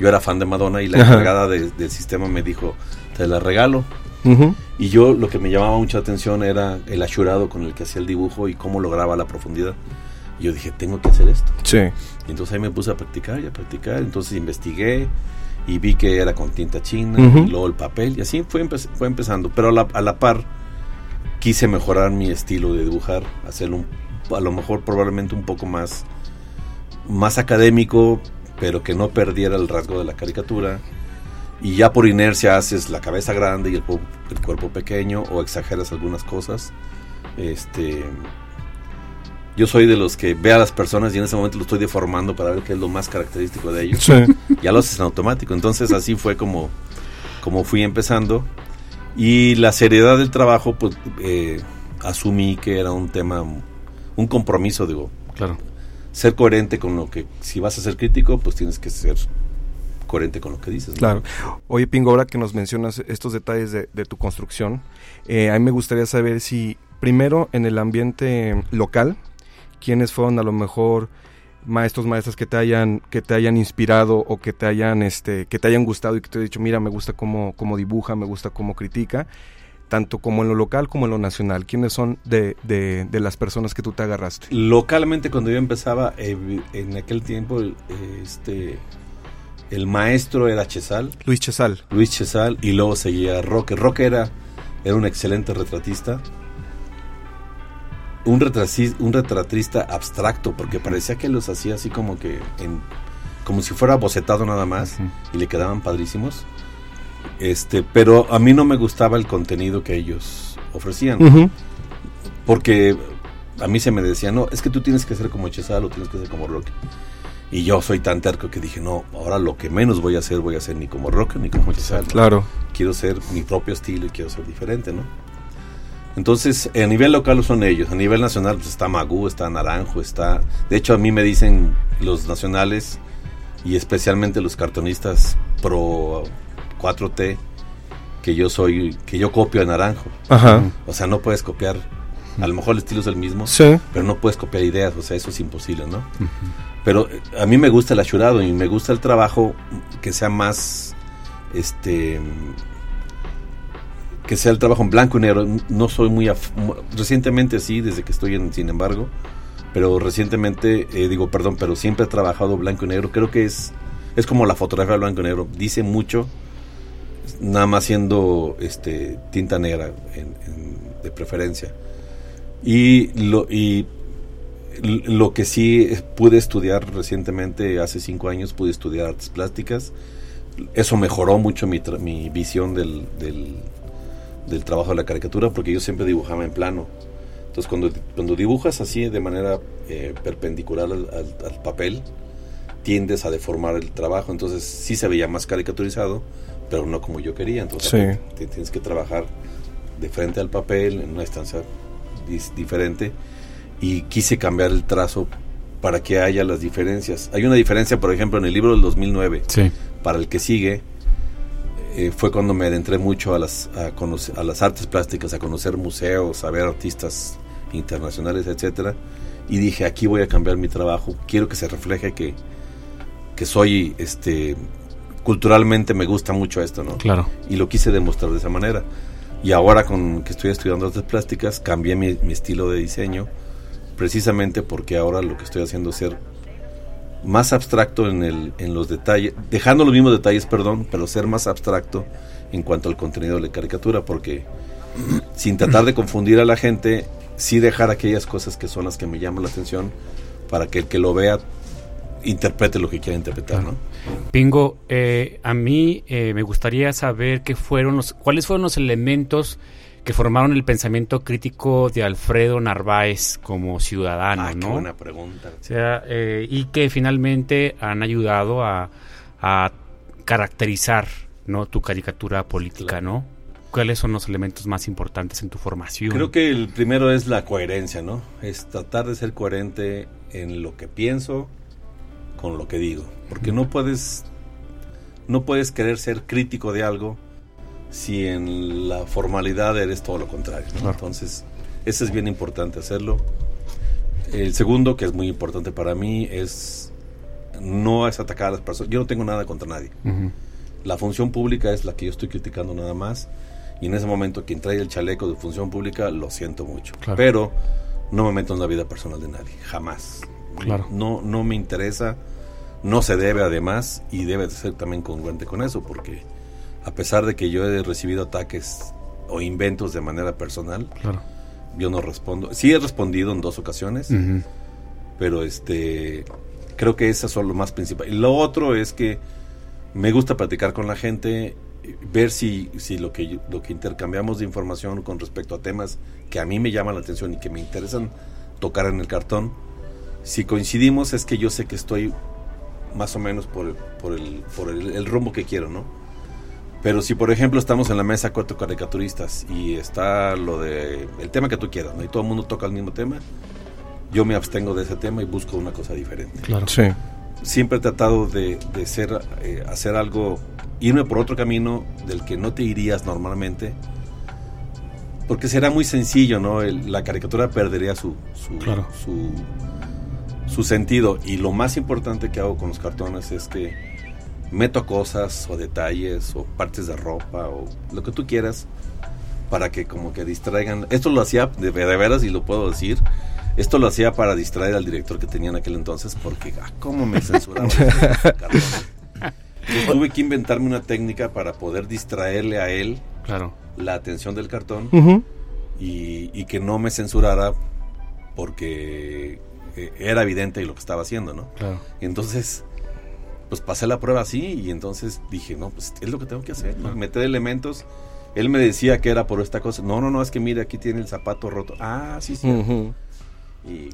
S5: Yo era fan de Madonna y la
S3: Ajá.
S5: encargada de- del sistema me dijo, te la regalo. Y yo lo que me llamaba mucha atención era el achurado con el que hacía el dibujo y cómo lograba la profundidad. Y yo dije, tengo que hacer esto.
S3: Sí.
S5: Y entonces ahí me puse a practicar y a practicar. Entonces investigué y vi que era con tinta china y luego el papel. Y así fue, empe- fue empezando. Pero a la, a la par quise mejorar mi estilo de dibujar, hacerlo un- a lo mejor probablemente un poco más, más académico, pero que no perdiera el rasgo de la caricatura. Y ya por inercia haces la cabeza grande y el, cuerpo pequeño o exageras algunas cosas. Este, yo soy de los que ve a las personas y en ese momento lo estoy deformando para ver qué es lo más característico de ellos.
S3: Sí.
S5: Ya lo haces en automático. Entonces así fue como, como fui empezando. Y la seriedad del trabajo, pues eh, asumí que era un tema, un compromiso, digo.
S1: Claro.
S5: Ser coherente con lo que, si vas a ser crítico, pues tienes que ser coherente con lo que dices. ¿no?
S3: Claro. Oye, Pingo, ahora que nos mencionas estos detalles de, de tu construcción, eh, a mí me gustaría saber si, primero, en el ambiente local, quiénes fueron a lo mejor maestros, maestras que te hayan, que te hayan inspirado o que te hayan, este, que te hayan gustado y que te hayan dicho, mira, me gusta cómo, cómo dibuja, me gusta cómo critica, tanto como en lo local como en lo nacional. ¿Quiénes son de, de, de las personas que tú te agarraste?
S5: Localmente, cuando yo empezaba, eh, en aquel tiempo, el, eh, este, el maestro era Chesal.
S3: Luis Chesal.
S5: Luis Chesal y luego seguía Roque. Roque era, era un excelente retratista. Un, retraci- un retratista abstracto, porque parecía que los hacía así como que en, como si fuera bocetado nada más y le quedaban padrísimos. Este, pero a mí no me gustaba el contenido que ellos ofrecían.
S3: Ujú.
S5: Porque a mí se me decía, no, es que tú tienes que ser como Chesal o tienes que ser como Roque. Y yo soy tan terco que dije, no, ahora lo que menos voy a hacer, voy a hacer ni como Roque ni como Chesal.
S3: Claro.
S5: Quiero ser mi propio estilo y quiero ser diferente, ¿no? Entonces, a nivel local son ellos. A nivel nacional, pues está Magú, está Naranjo, está... De hecho, a mí me dicen los nacionales y especialmente los cartonistas pro 4T que yo soy, que yo copio a Naranjo.
S3: Ajá.
S5: O sea, no puedes copiar... A lo mejor el estilo es el mismo,
S3: Sí.
S5: pero no puedes copiar ideas, o sea, eso es imposible, ¿no? Pero eh, a mí me gusta el achurado y me gusta el trabajo que sea más, este, que sea el trabajo en blanco y negro. No soy muy, recientemente sí, desde que estoy en, sin embargo, pero recientemente, eh, digo, perdón, pero siempre he trabajado blanco y negro. Creo que es, es como la fotografía blanco y negro, dice mucho, nada más siendo, este, tinta negra en- en- de preferencia. Y, lo, y Lo que sí pude estudiar recientemente, hace cinco años, pude estudiar artes plásticas. Eso mejoró mucho mi, tra- mi visión del, del, del trabajo de la caricatura, porque yo siempre dibujaba en plano. Entonces, cuando, cuando dibujas así de manera eh, perpendicular al, al- al papel, tiendes a deformar el trabajo. Entonces, sí se veía más caricaturizado, pero no como yo quería. Entonces,
S3: Sí.
S5: te tienes que trabajar de frente al papel en una distancia dis- diferente y quise cambiar el trazo para que haya las diferencias. Hay una diferencia, por ejemplo, en el libro del 2009,
S1: Sí.
S5: para el que sigue, eh, fue cuando me adentré mucho a las, a, conocer- a las artes plásticas, a conocer museos, a ver artistas internacionales, etcétera, y dije, aquí voy a cambiar mi trabajo, quiero que se refleje que, que soy, este, culturalmente me gusta mucho esto, ¿no?
S1: Claro.
S5: Y lo quise demostrar de esa manera. Y ahora con que estoy estudiando artes plásticas, cambié mi, mi estilo de diseño, precisamente porque ahora lo que estoy haciendo es ser más abstracto en, el, en los detalles, dejando los mismos detalles, perdón, pero ser más abstracto en cuanto al contenido de la caricatura, porque sin tratar de confundir a la gente, sí dejar aquellas cosas que son las que me llaman la atención para que el que lo vea interprete lo que quiera interpretar, ¿no?
S1: Pingo, eh, a mí eh, me gustaría saber qué fueron los, cuáles fueron los elementos que formaron el pensamiento crítico de Alfredo Narváez como ciudadano,
S5: Ah, qué
S1: ¿no?
S5: buena pregunta.
S1: O sea, eh, y que finalmente han ayudado a, a caracterizar, ¿no? Tu caricatura política, ¿no? ¿Cuáles son los elementos más importantes en tu formación?
S5: Creo que el primero es la coherencia, ¿no? Es tratar de ser coherente en lo que pienso con lo que digo, porque no puedes no puedes querer ser crítico de algo si en la formalidad eres todo lo contrario. ¿no?
S1: Claro.
S5: Entonces, eso es bien importante hacerlo. El segundo, que es muy importante para mí, es no es atacar a las personas. Yo no tengo nada contra nadie. La función pública es la que yo estoy criticando nada más. Y en ese momento quien trae el chaleco de función pública, lo siento mucho.
S1: Claro.
S5: Pero no me meto en la vida personal de nadie, jamás.
S1: Claro.
S5: No, no me interesa, no se debe además, y debe de ser también congruente con eso, porque a pesar de que yo he recibido ataques o inventos de manera personal,
S1: Claro.
S5: yo no respondo. Sí he respondido en dos ocasiones, pero este creo que esas son lo más principal. Y lo otro es que me gusta platicar con la gente, ver si, si lo que lo que intercambiamos de información con respecto a temas que a mí me llaman la atención y que me interesan tocar en el cartón, si coincidimos es que yo sé que estoy más o menos por el, por el, por el, el rumbo que quiero, ¿no? Pero si por ejemplo estamos en la mesa cuatro caricaturistas y está lo de el tema que tú quieras, ¿no? Y todo el mundo toca el mismo tema, yo me abstengo de ese tema y busco una cosa diferente.
S1: Claro.
S3: Sí.
S5: Siempre he tratado de, de ser, eh, hacer algo, irme por otro camino del que no te irías normalmente, porque será muy sencillo, ¿no? El- la caricatura perdería su, su,
S1: Claro.
S5: su, su sentido. Y lo más importante que hago con los cartones es que meto cosas o detalles o partes de ropa o lo que tú quieras para que como que distraigan. Esto lo hacía de, de veras y lo puedo decir. Esto lo hacía para distraer al director que tenía en aquel entonces porque ah, cómo me censuraba. los cartones. Yo tuve que inventarme una técnica para poder distraerle a él
S1: Claro.
S5: la atención del cartón y que no me censurara porque eh, era evidente lo que estaba haciendo, ¿no?
S1: Claro.
S5: Y entonces, pues pasé la prueba así y entonces dije, no, pues es lo que tengo que hacer, ¿no? meter elementos. Él me decía que era por esta cosa. No, no, no, es que mira, aquí tiene el zapato roto. Ah, sí, sí.
S3: Ujú.
S5: Y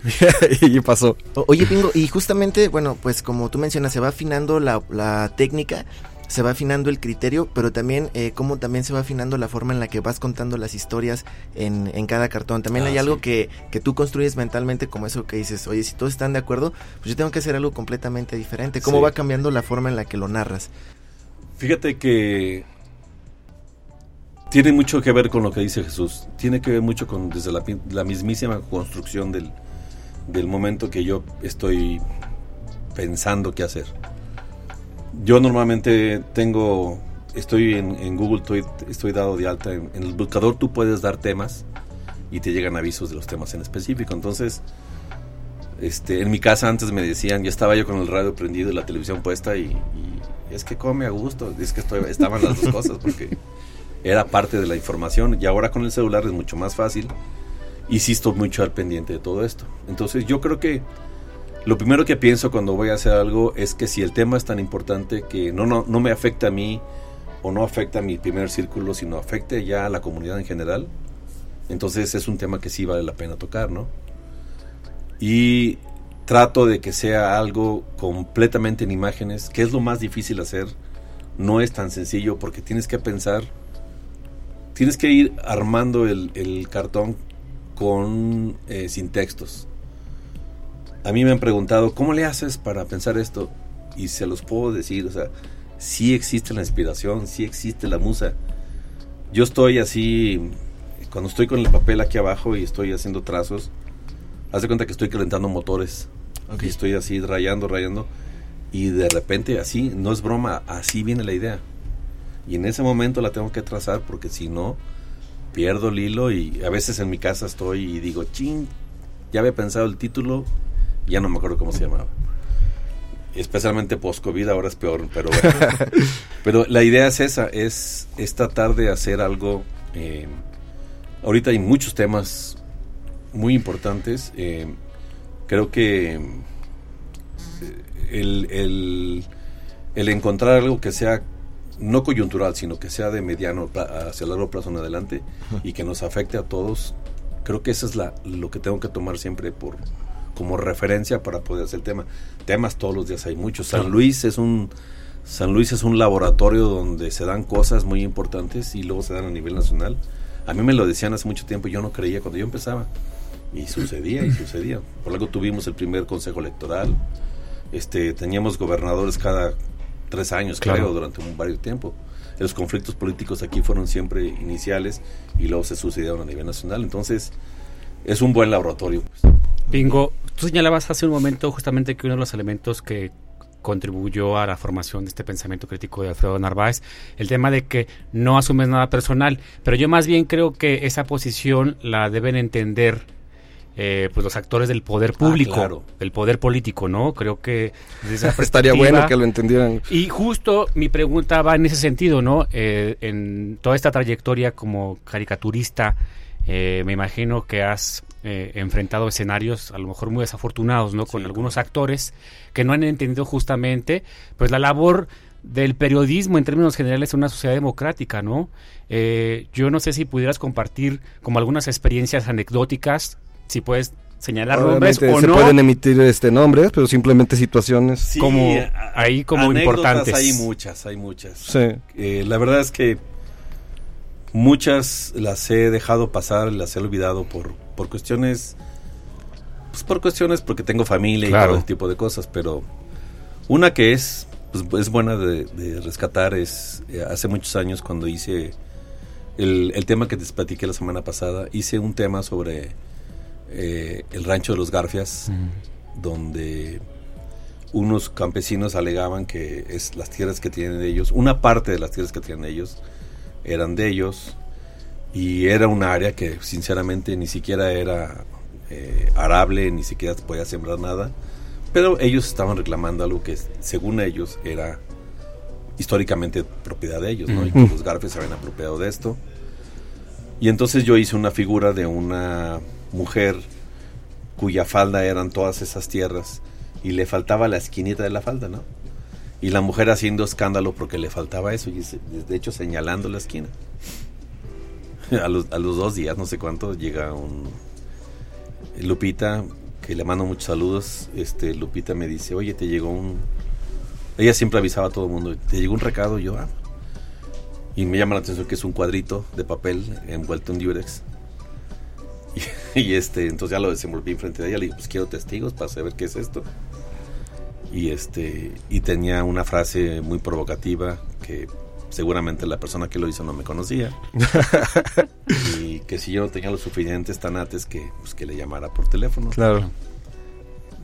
S3: y pasó.
S4: O- Oye, Pingo, y justamente, bueno, pues como tú mencionas, se va afinando la, la técnica, se va afinando el criterio, pero también eh, cómo también se va afinando la forma en la que vas contando las historias en, en cada cartón. También
S5: Ah,
S4: hay algo que, que tú construyes mentalmente como eso que dices, oye, si todos están de acuerdo, pues yo tengo que hacer algo completamente diferente. ¿Cómo
S5: Sí.
S4: va cambiando la forma en la que lo narras?
S5: Fíjate que tiene mucho que ver con lo que dice Jesús. Tiene que ver mucho con desde la, la mismísima construcción del, del momento que yo estoy pensando qué hacer. Yo normalmente tengo, estoy en, en Google, estoy, estoy dado de alta. En, el buscador tú puedes dar temas y te llegan avisos de los temas en específico. Entonces, este, en mi casa antes me decían, ya estaba yo con el radio prendido y la televisión puesta y, es que come a gusto. Es que estaban las dos cosas porque era parte de la información y ahora con el celular es mucho más fácil y sí estoy mucho al pendiente de todo esto. Entonces yo creo que lo primero que pienso cuando voy a hacer algo es que si el tema es tan importante que no, no, no me afecta a mí o no afecta a mi primer círculo, sino afecte ya a la comunidad en general, entonces es un tema que sí vale la pena tocar, ¿no? Y trato de que sea algo completamente en imágenes, que es lo más difícil hacer. No es tan sencillo porque tienes que pensar, tienes que ir armando el, el cartón con eh, sin textos. A mí me han preguntado, ¿cómo le haces para pensar esto? Y se los puedo decir, o sea, sí existe la inspiración, sí existe la musa. Yo estoy así, cuando estoy con el papel aquí abajo y estoy haciendo trazos, haz de cuenta que estoy calentando motores. Y estoy así rayando, rayando. Y de repente así, no es broma, así viene la idea. Y en ese momento la tengo que trazar porque si no, pierdo el hilo y a veces en mi casa estoy y digo, ching, ya había pensado el título, ya no me acuerdo cómo se llamaba. Especialmente post-COVID ahora es peor, pero pero la idea es esa, es, es tratar de hacer algo. Eh, ahorita hay muchos temas muy importantes. Eh, creo que eh, el, el, el encontrar algo que sea no coyuntural, sino que sea de mediano hacia largo plazo en adelante y que nos afecte a todos. Creo que eso es la, lo que tengo que tomar siempre por como referencia para poder hacer el tema. Temas todos los días hay muchos. San Luis es un San Luis es un laboratorio donde se dan cosas muy importantes y luego se dan a nivel nacional. A mí me lo decían hace mucho tiempo y yo no creía cuando yo empezaba. Y sucedía y sucedía. Por algo tuvimos el primer consejo electoral. Este, teníamos gobernadores cada tres años,
S1: Claro.
S5: creo, durante un varios tiempo. Los conflictos políticos aquí fueron siempre iniciales y luego se sucedieron a nivel nacional. Entonces, es un buen laboratorio. pues.
S1: Pingo, tú señalabas hace un momento justamente que uno de los elementos que contribuyó a la formación de este pensamiento crítico de Alfredo Narváez, el tema de que no asumes nada personal, pero yo más bien creo que esa posición la deben entender eh, pues los actores del poder público,
S5: claro.
S1: del poder político, ¿no? Creo que desde esa
S3: Estaría bueno que lo entendieran.
S1: y justo mi pregunta va en ese sentido, ¿no? Eh, en toda esta trayectoria como caricaturista, eh, me imagino que has eh, enfrentado escenarios a lo mejor muy desafortunados, ¿no? Con algunos actores que no han entendido justamente, pues la labor del periodismo en términos generales en una sociedad democrática, ¿no? Eh, yo no sé si pudieras compartir como algunas experiencias anecdóticas, si puedes señalar nombres
S3: Obviamente
S1: o
S3: se
S1: no.
S3: pueden emitir este nombres, pero simplemente situaciones
S1: como ahí como
S5: anécdotas
S1: importantes.
S5: Hay muchas, hay muchas.
S3: Sí.
S5: Eh, la verdad es que muchas las he dejado pasar, las he olvidado por, por cuestiones, pues por cuestiones porque tengo familia y todo ese tipo de cosas, pero una que es, pues, es buena de, de rescatar es eh, hace muchos años cuando hice el, el tema que te platiqué la semana pasada, hice un tema sobre eh, el rancho de los Garfias, donde unos campesinos alegaban que es las tierras que tienen ellos, una parte de las tierras que tienen ellos eran de ellos y era un área que sinceramente ni siquiera era eh, arable, ni siquiera podía sembrar nada, pero ellos estaban reclamando algo que según ellos era históricamente propiedad de ellos, ¿no? Y que los Garfias se habían apropiado de esto. Y entonces yo hice una figura de una mujer cuya falda eran todas esas tierras y le faltaba la esquinita de la falda, ¿no? Y la mujer haciendo escándalo porque le faltaba eso y de hecho señalando la esquina. A los, a los dos días, no sé cuánto, llega un Lupita, que le mando muchos saludos. Este Lupita me dice, oye, te llegó un. Ella siempre avisaba a todo el mundo, te llegó un recado, yo, ah. Y me llama la atención que es un cuadrito de papel envuelto en Durex. Y, y, este, entonces ya lo desenvolví enfrente de ella, le dije, pues quiero testigos para saber qué es esto. Y este, y tenía una frase muy provocativa que seguramente la persona que lo hizo no me conocía. y que si yo no tenía los suficientes tanates que, pues, que le llamara por teléfono.
S3: Claro.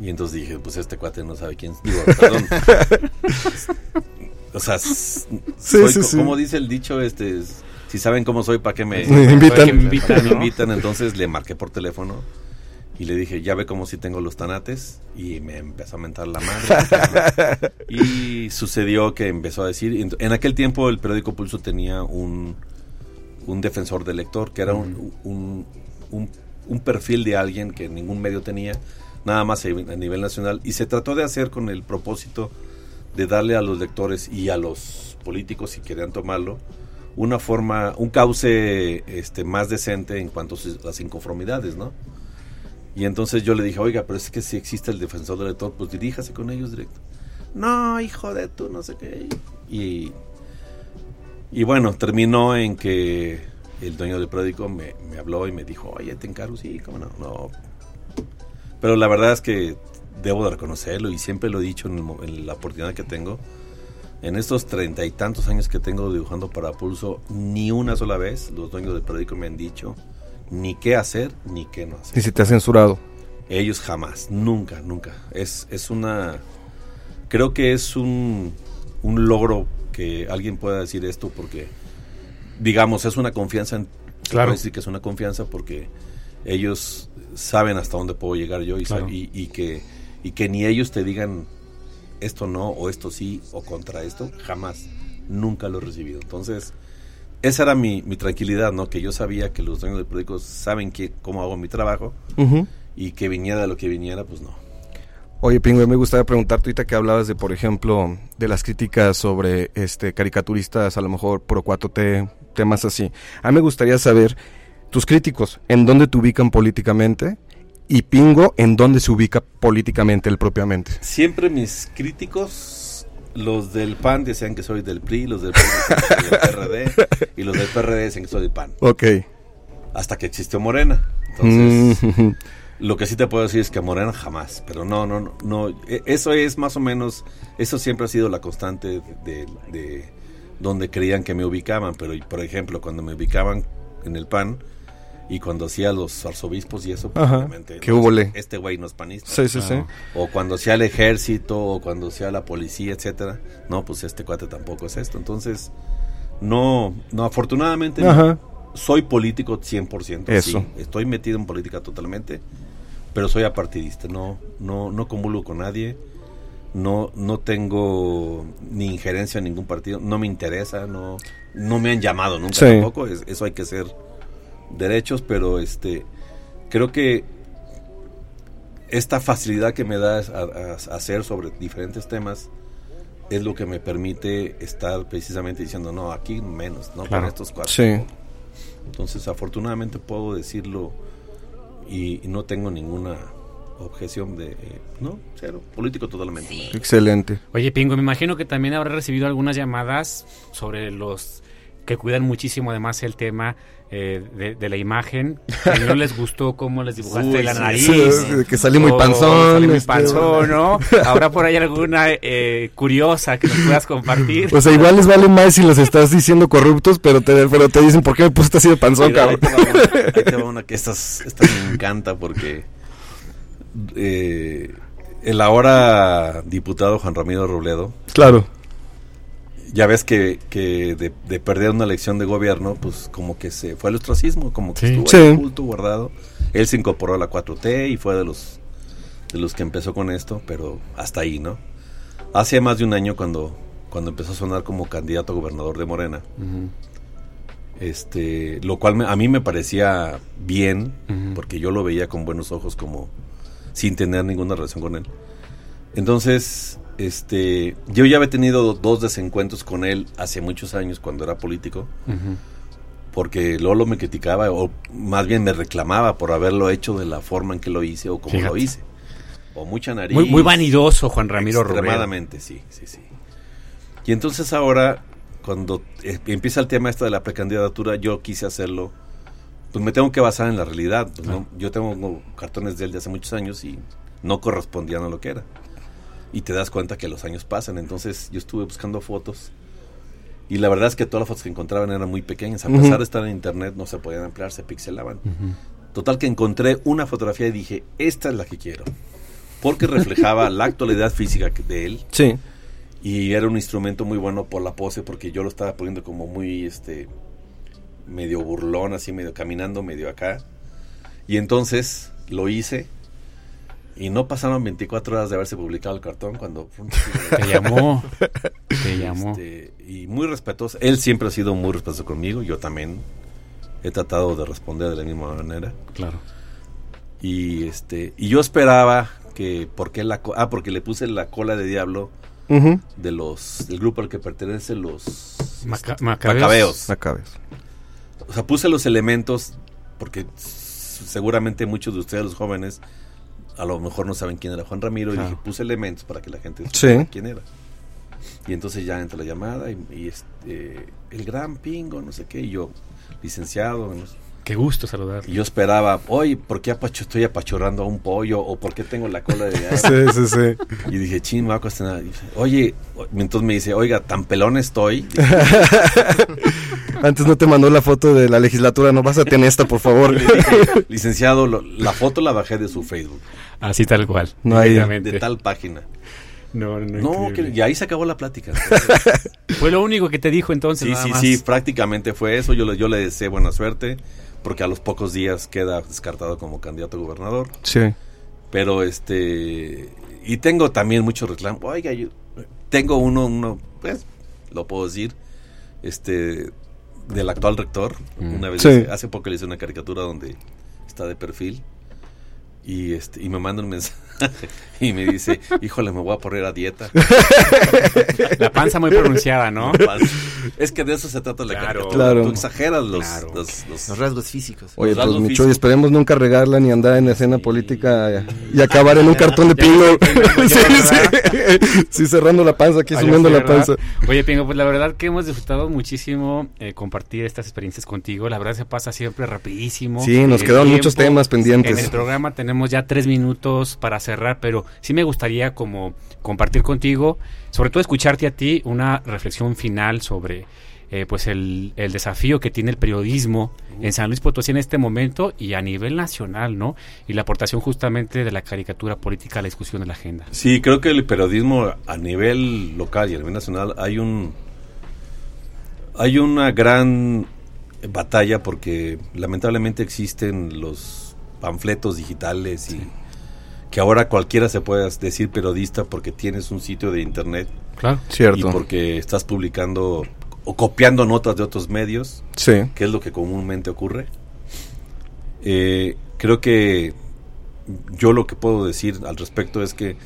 S5: Y entonces dije, pues este cuate no sabe quién es. Digo, perdón. o sea,
S3: Sí,
S5: soy
S3: sí,
S5: co-
S3: sí.
S5: como dice el dicho, este, si saben cómo soy, ¿para qué me
S3: Me invitan.
S5: ¿Para qué me invitan? me invitan? Entonces le marqué por teléfono y le dije, ya ve cómo si tengo los tanates. Y me empezó a mentar la madre. y sucedió que empezó a decir, en- aquel tiempo el periódico Pulso tenía un, un defensor del lector, que era un, un, un- un perfil de alguien que ningún medio tenía, nada más a nivel nacional, y se trató de hacer con el propósito de darle a los lectores y a los políticos, si querían tomarlo, una forma, un cauce este, más decente en cuanto a las inconformidades, ¿no? Y entonces yo le dije, oiga, pero es que si existe el defensor del lector, pues diríjase con ellos directo. No, hijo de tú, no sé qué. Y, y bueno, terminó en que el dueño del periódico me, habló y me dijo, oye, te encargo, sí, cómo no, no. Pero la verdad es que debo de reconocerlo y siempre lo he dicho en, la oportunidad que tengo. En estos treinta y tantos años que tengo dibujando para Pulso, ni una sola vez los dueños del periódico me han dicho ni qué hacer ni qué no hacer.
S3: ¿Y si te ha censurado?
S5: Ellos jamás, nunca, nunca. Es, es una... Creo que es un, un logro que alguien pueda decir esto porque, digamos, es una confianza. En, claro. decir que es una confianza porque ellos saben hasta dónde puedo llegar yo y, y, que, y que ni ellos te digan esto no o esto sí o contra esto, jamás, nunca lo he recibido. Entonces, esa era mi, mi tranquilidad, ¿no? Que yo sabía que los dueños de periódicos saben que, cómo hago mi trabajo y que viniera lo que viniera, pues no.
S3: Oye, Pingüe, me gustaría preguntarte ahorita que hablabas de, por ejemplo, de las críticas sobre este caricaturistas, a lo mejor pro 4T, temas así. A mí me gustaría saber tus críticos, ¿en dónde te ubican políticamente? Y Pingo, ¿en dónde se ubica políticamente él propiamente?
S5: Siempre mis críticos, los del PAN decían que soy del PRI, los del PRI decían que soy del PRD, y los del PRD decían que soy del PAN.
S3: Ok.
S5: Hasta que existió Morena. Entonces, mm. lo que sí te puedo decir es que Morena jamás, pero no, no, no, no, e, eso es más o menos, eso siempre ha sido la constante de, de donde creían que me ubicaban, pero por ejemplo, cuando me ubicaban en el PAN, y cuando hacía los arzobispos y eso,
S3: pues, ¿Qué hubo
S5: este güey no es panista.
S3: Sí, sí, sí.
S5: O cuando hacía el ejército, o cuando hacía la policía, etcétera. No, pues este cuate tampoco es esto. Entonces, no, no, afortunadamente soy político 100%. Eso. estoy metido en política totalmente, pero soy apartidista. No, no, no comulgo con nadie. No, no tengo ni injerencia en ningún partido. No me interesa. No, no me han llamado nunca tampoco. eso hay que ser derechos, pero este creo que esta facilidad que me da a, hacer sobre diferentes temas es lo que me permite estar precisamente diciendo, no, aquí menos, no con estos cuatro. Entonces, afortunadamente puedo decirlo y, no tengo ninguna objeción de, no, cero, político totalmente.
S3: Excelente.
S1: Oye, Pingo, me imagino que también habrá recibido algunas llamadas sobre los que cuidan muchísimo además el tema eh, de, la imagen, que no les gustó cómo les dibujaste la nariz.
S3: que salí muy panzón.
S1: muy este, panzón, ¿no? Ahora por ahí alguna eh, curiosa que nos puedas compartir.
S3: O sea, igual les vale más si los estás diciendo corruptos, pero te, pero te dicen, ¿por qué me pusiste así de panzón, cabrón?
S5: Ahí te va una, que esta, esta me encanta porque eh, el ahora diputado Juan Ramiro Robledo.
S3: Claro
S5: ya ves que, que de, perder una elección de gobierno, pues como que se fue al ostracismo, como que estuvo sí. oculto, guardado. Él se incorporó a la 4T y fue de los de los que empezó con esto, pero hasta ahí, ¿no? Hace más de un año cuando, cuando empezó a sonar como candidato a gobernador de Morena, este, lo cual a mí me parecía bien, porque yo lo veía con buenos ojos como sin tener ninguna relación con él. Entonces, este, yo ya había tenido dos desencuentros con él hace muchos años cuando era político. Porque Lolo me criticaba, o más bien me reclamaba por haberlo hecho de la forma en que lo hice o como lo hice. O mucha nariz.
S1: Muy, muy vanidoso, Juan Ramiro
S5: Extremadamente, sí, sí, sí. Y entonces ahora, cuando eh, empieza el tema esto de la precandidatura, yo quise hacerlo. Pues me tengo que basar en la realidad. Pues, yo tengo cartones de él de hace muchos años y no correspondían a lo que era y te das cuenta que los años pasan. Entonces yo estuve buscando fotos y la verdad es que todas las fotos que encontraban eran muy pequeñas. A pesar de estar en internet no se podían ampliar, se pixelaban. Total que encontré una fotografía y dije, esta es la que quiero. Porque reflejaba la actualidad física de él.
S3: Sí.
S5: Y era un instrumento muy bueno por la pose porque yo lo estaba poniendo como muy, este, medio burlón, así medio caminando, medio acá. Y entonces lo hice y no pasaron 24 horas de haberse publicado el cartón cuando...
S1: Te llamó. Te llamó.
S5: Este, y muy respetuoso. Él siempre ha sido muy respetuoso conmigo. Yo también he tratado de responder de la misma manera.
S1: Claro.
S5: Y este y yo esperaba que porque la ah porque le puse la cola de diablo de los del grupo al que pertenece los
S1: Maca-
S5: este,
S1: Macabeos.
S5: Macabeos.
S3: Macabeos.
S5: O sea, puse los elementos porque seguramente muchos de ustedes los jóvenes a lo mejor no saben quién era Juan Ramiro y dije, puse elementos para que la gente
S3: Sí.
S5: supiera quién era. Y entonces ya entra la llamada y, y, este, el gran pingo, no sé qué, y yo, licenciado, no sé.
S1: Qué gusto saludar.
S5: Y yo esperaba, oye, ¿por qué apacho, estoy apachurrando a un pollo? ¿O por qué tengo la cola de?
S3: Sí, sí, sí.
S5: Y dije, ching, me va a cuestionar. Y dice, Oye, entonces me dice, oiga, tan pelón estoy.
S3: Antes no te mandó la foto de la legislatura, no vas a tener esta, por favor.
S5: Dije, licenciado, lo- la foto la bajé de su Facebook,
S1: Así tal cual.
S3: No hay-
S5: de tal página.
S1: No, no,
S5: No, que, y ahí se acabó la plática.
S1: Fue lo único que te dijo entonces.
S5: Sí,
S1: nada
S5: sí,
S1: más.
S5: sí, prácticamente fue eso. Yo le, yo le deseé buena suerte, porque a los pocos días queda descartado como candidato a gobernador.
S3: Sí.
S5: Pero este. Y tengo también muchos reclamos. Oiga, yo tengo uno, uno, pues, lo puedo decir, este, del actual rector.
S1: Mm.
S5: Una vez,
S3: Sí.
S5: hice- hace poco le hice una caricatura donde está de perfil. Y, este, y me manda un mensaje y me dice, híjole, me voy a poner a dieta.
S1: La panza muy pronunciada, ¿no?
S5: Es que de eso se trata la
S1: Claro.
S5: caricatura.
S3: Claro.
S5: Tú exageras los,
S1: Claro.
S5: los- los-
S4: Los rasgos físicos.
S3: Oye,
S5: Los
S3: pues Micho, y esperemos nunca regarla ni andar en la escena política y acabar en un cartón de pingo. Sí, sí. Sí, cerrando la panza, aquí
S1: Ay,
S3: subiendo
S1: sí,
S3: la
S1: ¿verdad?
S3: panza.
S1: Oye, Pingo, pues la verdad que hemos disfrutado muchísimo eh, compartir estas experiencias contigo. La verdad se pasa siempre rapidísimo.
S3: Sí, nos
S1: El
S3: quedaron muchos temas pendientes.
S1: En el programa tenemos ya tres minutos para cerrar, pero sí me gustaría como compartir contigo, sobre todo escucharte a ti, una reflexión final sobre eh, pues el, el desafío que tiene el periodismo en San Luis Potosí en este momento y a nivel nacional, ¿no? Y la aportación justamente de la caricatura política a la discusión de la agenda.
S5: Sí, creo que el periodismo a nivel local y a nivel nacional hay un hay una gran batalla porque lamentablemente existen los panfletos digitales y que ahora cualquiera se puede decir periodista porque tienes un sitio de internet
S1: Claro.
S5: y
S3: Cierto.
S5: porque estás publicando o copiando notas de otros medios
S3: Sí.
S5: que es lo que comúnmente ocurre. Eh, creo que yo lo que puedo decir al respecto es que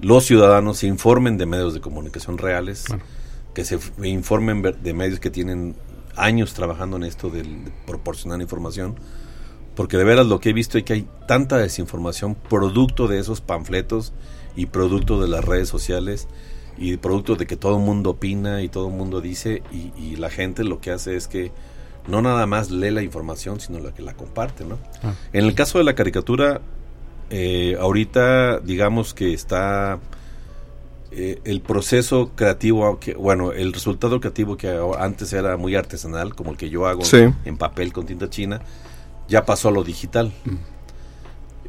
S5: los ciudadanos se informen de medios de comunicación reales,
S1: Bueno.
S5: que se informen de medios que tienen años trabajando en esto del- de proporcionar información, porque de veras lo que he visto es que hay tanta desinformación producto de esos panfletos y producto de las redes sociales y producto de que todo el mundo opina y todo el mundo dice y, y la gente lo que hace es que no nada más lee la información, sino la que la comparte, ¿no?
S1: Ah.
S5: En el caso de la caricatura, eh, ahorita digamos que está eh, el proceso creativo, que, bueno, el resultado creativo que antes era muy artesanal, como el que yo hago
S3: Sí.
S5: en papel con tinta china, ya pasó a lo digital.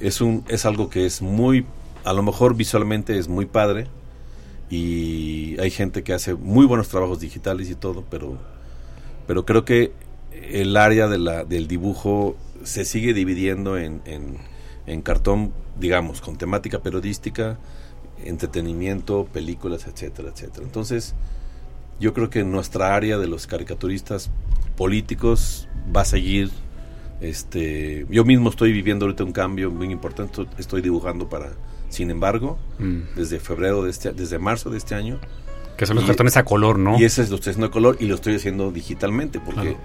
S5: Es, un, es algo que es muy, a lo mejor visualmente es muy padre y hay gente que hace muy buenos trabajos digitales y todo, pero, pero creo que el área de la, del dibujo se sigue dividiendo en, en, en cartón, digamos, con temática periodística, entretenimiento, películas, etcétera, etcétera. Entonces, yo creo que nuestra área de los caricaturistas políticos va a seguir. Este, yo mismo estoy viviendo ahorita un cambio muy importante. Estoy dibujando para, sin embargo,
S1: Mm.
S5: desde febrero de este, desde marzo de este año.
S1: Que son los
S5: Y-
S1: cartones a color, ¿no?
S5: Y ese es lo estoy haciendo de color y lo estoy haciendo digitalmente porque
S1: Claro.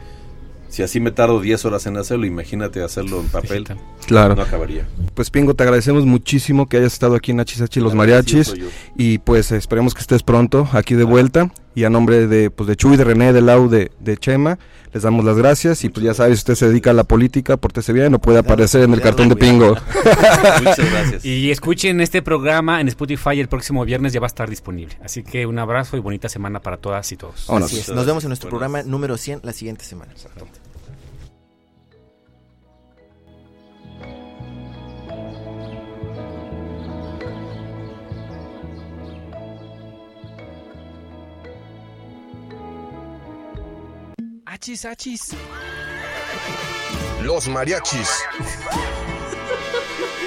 S5: si así me tardo 10 horas en hacerlo, imagínate hacerlo en papel.
S1: Digital.
S3: Claro.
S5: No acabaría.
S3: Pues Pingo, te agradecemos muchísimo que hayas estado aquí en Hachisachi Los Mariachis. Y pues esperemos que estés pronto aquí de vuelta. Y a nombre de, pues, de Chuy, de René, de Lau, de, de Chema, les damos las gracias. Y pues ya sabes, si usted se dedica a la política, pórtese bien, no puede aparecer en el cartón de Pingo.
S5: Muchas gracias.
S1: Y escuchen este programa en Spotify el próximo viernes ya va a estar disponible. Así que un abrazo y bonita semana para todas y todos.
S4: Así es. Nos vemos en nuestro programa número 100 la siguiente semana.
S1: Achis, achis.
S2: Los mariachis.